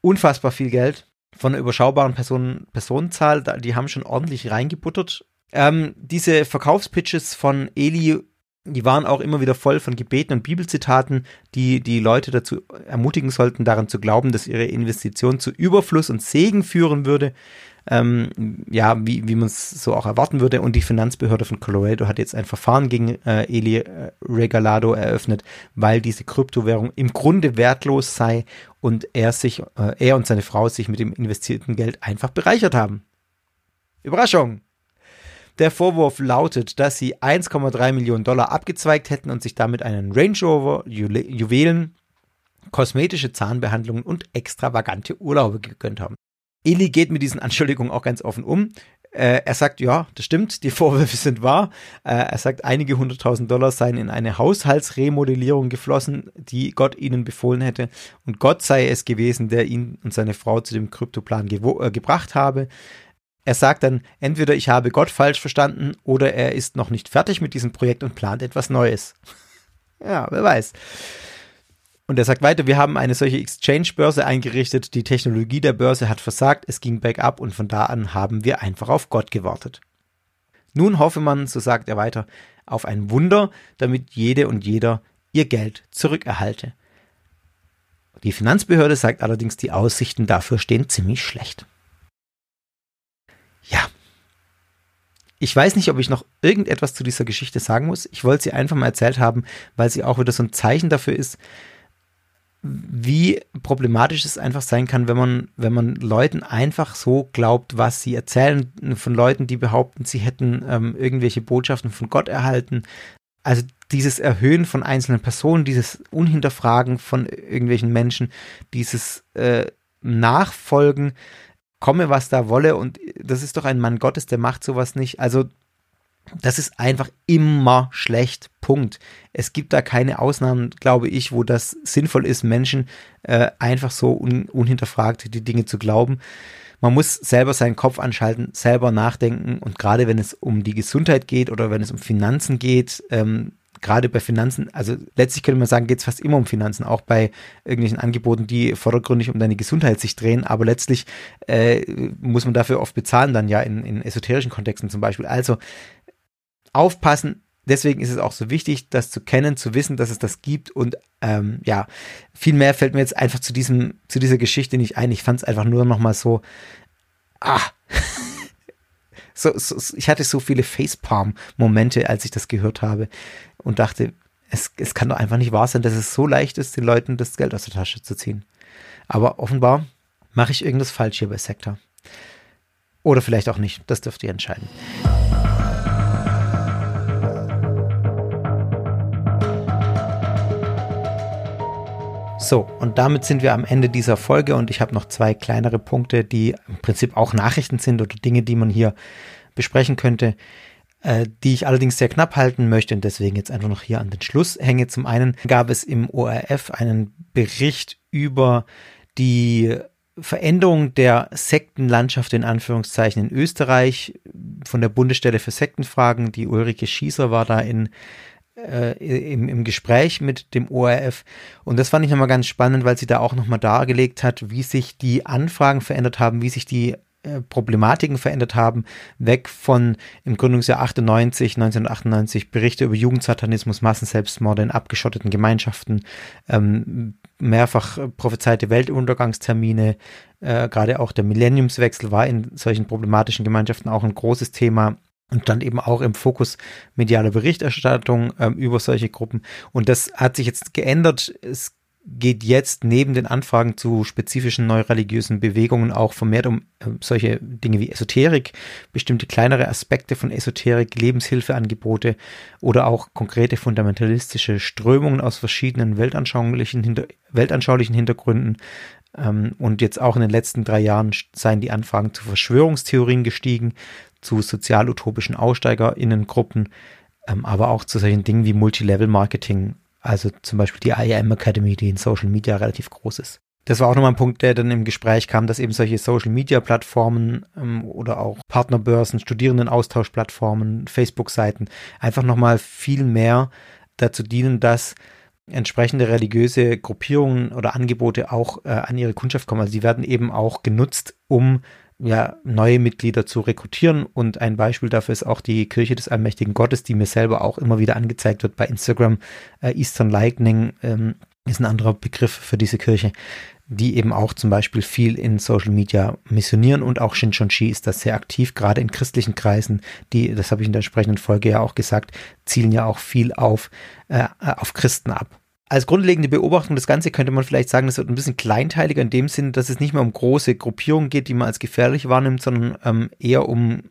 unfassbar viel Geld von einer überschaubaren Personen, Personenzahl. Die haben schon ordentlich reingebuttert. Ähm, diese Verkaufspitches von Eli die waren auch immer wieder voll von Gebeten und Bibelzitaten, die die Leute dazu ermutigen sollten, daran zu glauben, dass ihre Investition zu Überfluss und Segen führen würde. Ähm, ja, wie, wie man es so auch erwarten würde. Und die Finanzbehörde von Colorado hat jetzt ein Verfahren gegen äh, Eli äh, Regalado eröffnet, weil diese Kryptowährung im Grunde wertlos sei und er sich, äh, er und seine Frau sich mit dem investierten Geld einfach bereichert haben. Überraschung! Der Vorwurf lautet, dass sie 1,3 Millionen Dollar abgezweigt hätten und sich damit einen Range Rover, Ju Juwelen, kosmetische Zahnbehandlungen und extravagante Urlaube gegönnt haben. Eli geht mit diesen Anschuldigungen auch ganz offen um. Äh, er sagt, ja, das stimmt, die Vorwürfe sind wahr. Äh, er sagt, einige hunderttausend Dollar seien in eine Haushaltsremodellierung geflossen, die Gott ihnen befohlen hätte. Und Gott sei es gewesen, der ihn und seine Frau zu dem Kryptoplan äh, gebracht habe. Er sagt dann, entweder ich habe Gott falsch verstanden oder er ist noch nicht fertig mit diesem Projekt und plant etwas Neues. ja, wer weiß. Und er sagt weiter, wir haben eine solche Exchange-Börse eingerichtet, die Technologie der Börse hat versagt, es ging bergab und von da an haben wir einfach auf Gott gewartet. Nun hoffe man, so sagt er weiter, auf ein Wunder, damit jede und jeder ihr Geld zurückerhalte. Die Finanzbehörde sagt allerdings, die Aussichten dafür stehen ziemlich schlecht. Ja. Ich weiß nicht, ob ich noch irgendetwas zu dieser Geschichte sagen muss. Ich wollte sie einfach mal erzählt haben, weil sie auch wieder so ein Zeichen dafür ist, wie problematisch es einfach sein kann, wenn man, wenn man Leuten einfach so glaubt, was sie erzählen, von Leuten, die behaupten, sie hätten ähm, irgendwelche Botschaften von Gott erhalten. Also dieses Erhöhen von einzelnen Personen, dieses Unhinterfragen von irgendwelchen Menschen, dieses äh, Nachfolgen komme, was da wolle. Und das ist doch ein Mann Gottes, der macht sowas nicht. Also das ist einfach immer schlecht. Punkt. Es gibt da keine Ausnahmen, glaube ich, wo das sinnvoll ist, Menschen äh, einfach so un unhinterfragt die Dinge zu glauben. Man muss selber seinen Kopf anschalten, selber nachdenken und gerade wenn es um die Gesundheit geht oder wenn es um Finanzen geht, ähm, gerade bei Finanzen, also letztlich könnte man sagen, geht es fast immer um Finanzen, auch bei irgendwelchen Angeboten, die vordergründig um deine Gesundheit sich drehen, aber letztlich äh, muss man dafür oft bezahlen, dann ja in, in esoterischen Kontexten zum Beispiel. Also aufpassen, deswegen ist es auch so wichtig, das zu kennen, zu wissen, dass es das gibt. Und ähm, ja, viel mehr fällt mir jetzt einfach zu diesem, zu dieser Geschichte nicht ein. Ich fand es einfach nur noch mal so, ah, so, so, ich hatte so viele Facepalm-Momente, als ich das gehört habe und dachte, es, es kann doch einfach nicht wahr sein, dass es so leicht ist, den Leuten das Geld aus der Tasche zu ziehen. Aber offenbar mache ich irgendwas falsch hier bei Sektor. Oder vielleicht auch nicht. Das dürft ihr entscheiden. So, und damit sind wir am Ende dieser Folge und ich habe noch zwei kleinere Punkte, die im Prinzip auch Nachrichten sind oder Dinge, die man hier besprechen könnte, die ich allerdings sehr knapp halten möchte und deswegen jetzt einfach noch hier an den Schluss hänge. Zum einen gab es im ORF einen Bericht über die Veränderung der Sektenlandschaft in Anführungszeichen in Österreich von der Bundesstelle für Sektenfragen. Die Ulrike Schießer war da in äh, im, im Gespräch mit dem ORF. Und das fand ich nochmal ganz spannend, weil sie da auch nochmal dargelegt hat, wie sich die Anfragen verändert haben, wie sich die äh, Problematiken verändert haben, weg von im Gründungsjahr 98, 1998 Berichte über Jugendsatanismus, Massenselbstmorde in abgeschotteten Gemeinschaften, ähm, mehrfach prophezeite Weltuntergangstermine, äh, gerade auch der Millenniumswechsel war in solchen problematischen Gemeinschaften auch ein großes Thema und dann eben auch im Fokus mediale Berichterstattung ähm, über solche Gruppen. Und das hat sich jetzt geändert. Es geht jetzt neben den Anfragen zu spezifischen neureligiösen Bewegungen auch vermehrt um äh, solche Dinge wie Esoterik, bestimmte kleinere Aspekte von Esoterik, Lebenshilfeangebote oder auch konkrete fundamentalistische Strömungen aus verschiedenen weltanschaulichen, hinter, weltanschaulichen Hintergründen. Ähm, und jetzt auch in den letzten drei Jahren seien die Anfragen zu Verschwörungstheorien gestiegen, zu sozial-utopischen AussteigerInnengruppen, ähm, aber auch zu solchen Dingen wie Multilevel-Marketing, also zum Beispiel die IAM Academy, die in Social Media relativ groß ist. Das war auch nochmal ein Punkt, der dann im Gespräch kam, dass eben solche Social-Media-Plattformen ähm, oder auch Partnerbörsen, Studierendenaustauschplattformen, Facebook-Seiten einfach nochmal viel mehr dazu dienen, dass entsprechende religiöse Gruppierungen oder Angebote auch äh, an ihre Kundschaft kommen. Also die werden eben auch genutzt, um ja, neue Mitglieder zu rekrutieren. Und ein Beispiel dafür ist auch die Kirche des Allmächtigen Gottes, die mir selber auch immer wieder angezeigt wird bei Instagram. Äh, Eastern Lightning ähm, ist ein anderer Begriff für diese Kirche, die eben auch zum Beispiel viel in Social Media missionieren und auch Shinchonshi ist das sehr aktiv, gerade in christlichen Kreisen, die, das habe ich in der entsprechenden Folge ja auch gesagt, zielen ja auch viel auf, äh, auf Christen ab als grundlegende Beobachtung das Ganze könnte man vielleicht sagen, das wird ein bisschen kleinteiliger in dem Sinn, dass es nicht mehr um große Gruppierungen geht, die man als gefährlich wahrnimmt, sondern ähm, eher um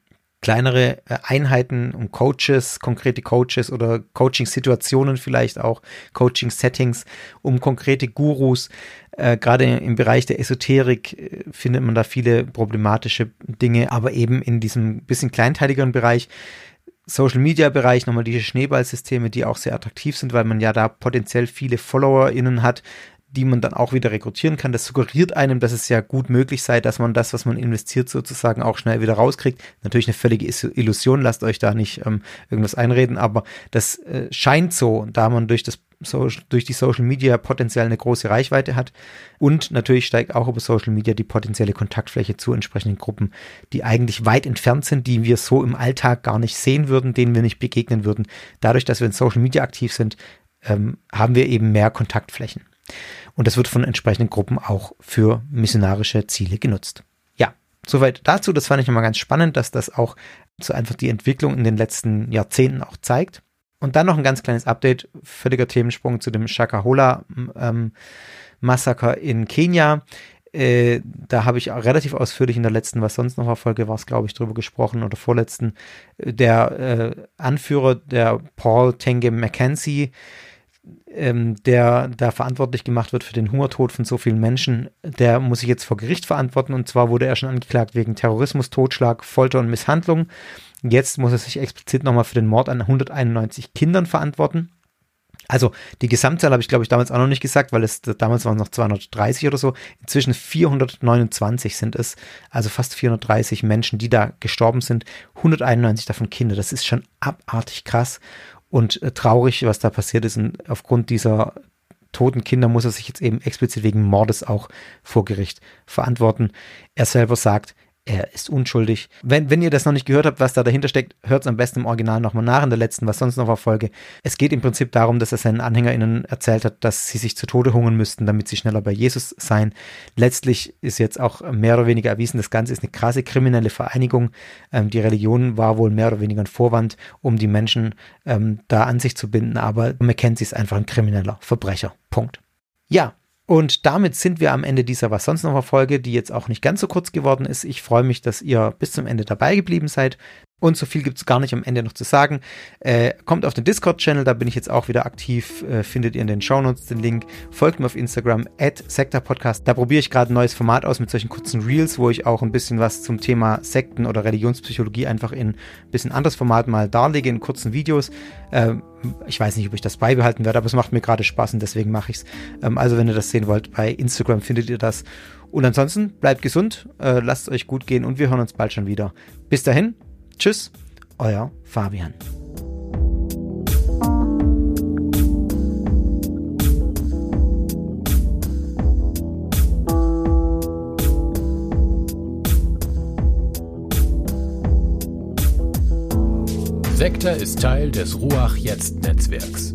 kleinere äh, Einheiten, um Coaches, konkrete Coaches oder Coaching-Situationen vielleicht auch, Coaching-Settings, um konkrete Gurus. Äh, Gerade im Bereich der Esoterik äh, findet man da viele problematische Dinge, aber eben in diesem bisschen kleinteiligeren Bereich Social Media Bereich nochmal diese Schneeballsysteme, die auch sehr attraktiv sind, weil man ja da potenziell viele FollowerInnen hat, die man dann auch wieder rekrutieren kann. Das suggeriert einem, dass es ja gut möglich sei, dass man das, was man investiert, sozusagen auch schnell wieder rauskriegt. Natürlich eine völlige Illusion, lasst euch da nicht ähm, irgendwas einreden, aber das äh, scheint so, da man durch das so, durch die Social Media potenziell eine große Reichweite hat. Und natürlich steigt auch über Social Media die potenzielle Kontaktfläche zu entsprechenden Gruppen, die eigentlich weit entfernt sind, die wir so im Alltag gar nicht sehen würden, denen wir nicht begegnen würden. Dadurch, dass wir in Social Media aktiv sind, ähm, haben wir eben mehr Kontaktflächen. Und das wird von entsprechenden Gruppen auch für missionarische Ziele genutzt. Ja, soweit dazu. Das fand ich nochmal ganz spannend, dass das auch so einfach die Entwicklung in den letzten Jahrzehnten auch zeigt. Und dann noch ein ganz kleines Update, völliger Themensprung zu dem Shakahola ähm, in Kenia. Äh, da habe ich relativ ausführlich in der letzten, was sonst noch war, Folge war es, glaube ich, drüber gesprochen oder vorletzten. Der äh, Anführer, der Paul Tenge Mackenzie, ähm, der da verantwortlich gemacht wird für den Hungertod von so vielen Menschen, der muss sich jetzt vor Gericht verantworten. Und zwar wurde er schon angeklagt wegen Terrorismus, Totschlag, Folter und Misshandlung. Jetzt muss er sich explizit nochmal für den Mord an 191 Kindern verantworten. Also die Gesamtzahl habe ich, glaube ich, damals auch noch nicht gesagt, weil es damals waren es noch 230 oder so. Inzwischen 429 sind es, also fast 430 Menschen, die da gestorben sind. 191 davon Kinder. Das ist schon abartig krass und äh, traurig, was da passiert ist. Und aufgrund dieser toten Kinder muss er sich jetzt eben explizit wegen Mordes auch vor Gericht verantworten. Er selber sagt, er ist unschuldig. Wenn, wenn ihr das noch nicht gehört habt, was da dahinter steckt, hört es am besten im Original nochmal nach in der letzten, was sonst noch war. Es geht im Prinzip darum, dass er seinen AnhängerInnen erzählt hat, dass sie sich zu Tode hungern müssten, damit sie schneller bei Jesus seien. Letztlich ist jetzt auch mehr oder weniger erwiesen, das Ganze ist eine krasse kriminelle Vereinigung. Ähm, die Religion war wohl mehr oder weniger ein Vorwand, um die Menschen ähm, da an sich zu binden, aber McKenzie ist einfach ein krimineller Verbrecher. Punkt. Ja, und damit sind wir am Ende dieser Was sonst noch Folge, die jetzt auch nicht ganz so kurz geworden ist. Ich freue mich, dass ihr bis zum Ende dabei geblieben seid. Und so viel gibt es gar nicht am Ende noch zu sagen. Äh, kommt auf den Discord-Channel, da bin ich jetzt auch wieder aktiv. Äh, findet ihr in den Shownotes den Link. Folgt mir auf Instagram, at Podcast. Da probiere ich gerade ein neues Format aus mit solchen kurzen Reels, wo ich auch ein bisschen was zum Thema Sekten oder Religionspsychologie einfach in ein bisschen anderes Format mal darlege, in kurzen Videos. Äh, ich weiß nicht, ob ich das beibehalten werde, aber es macht mir gerade Spaß und deswegen mache ich es. Ähm, also, wenn ihr das sehen wollt, bei Instagram findet ihr das. Und ansonsten bleibt gesund, äh, lasst es euch gut gehen und wir hören uns bald schon wieder. Bis dahin, Tschüss, euer Fabian. Sektor ist Teil des Ruach Jetzt Netzwerks.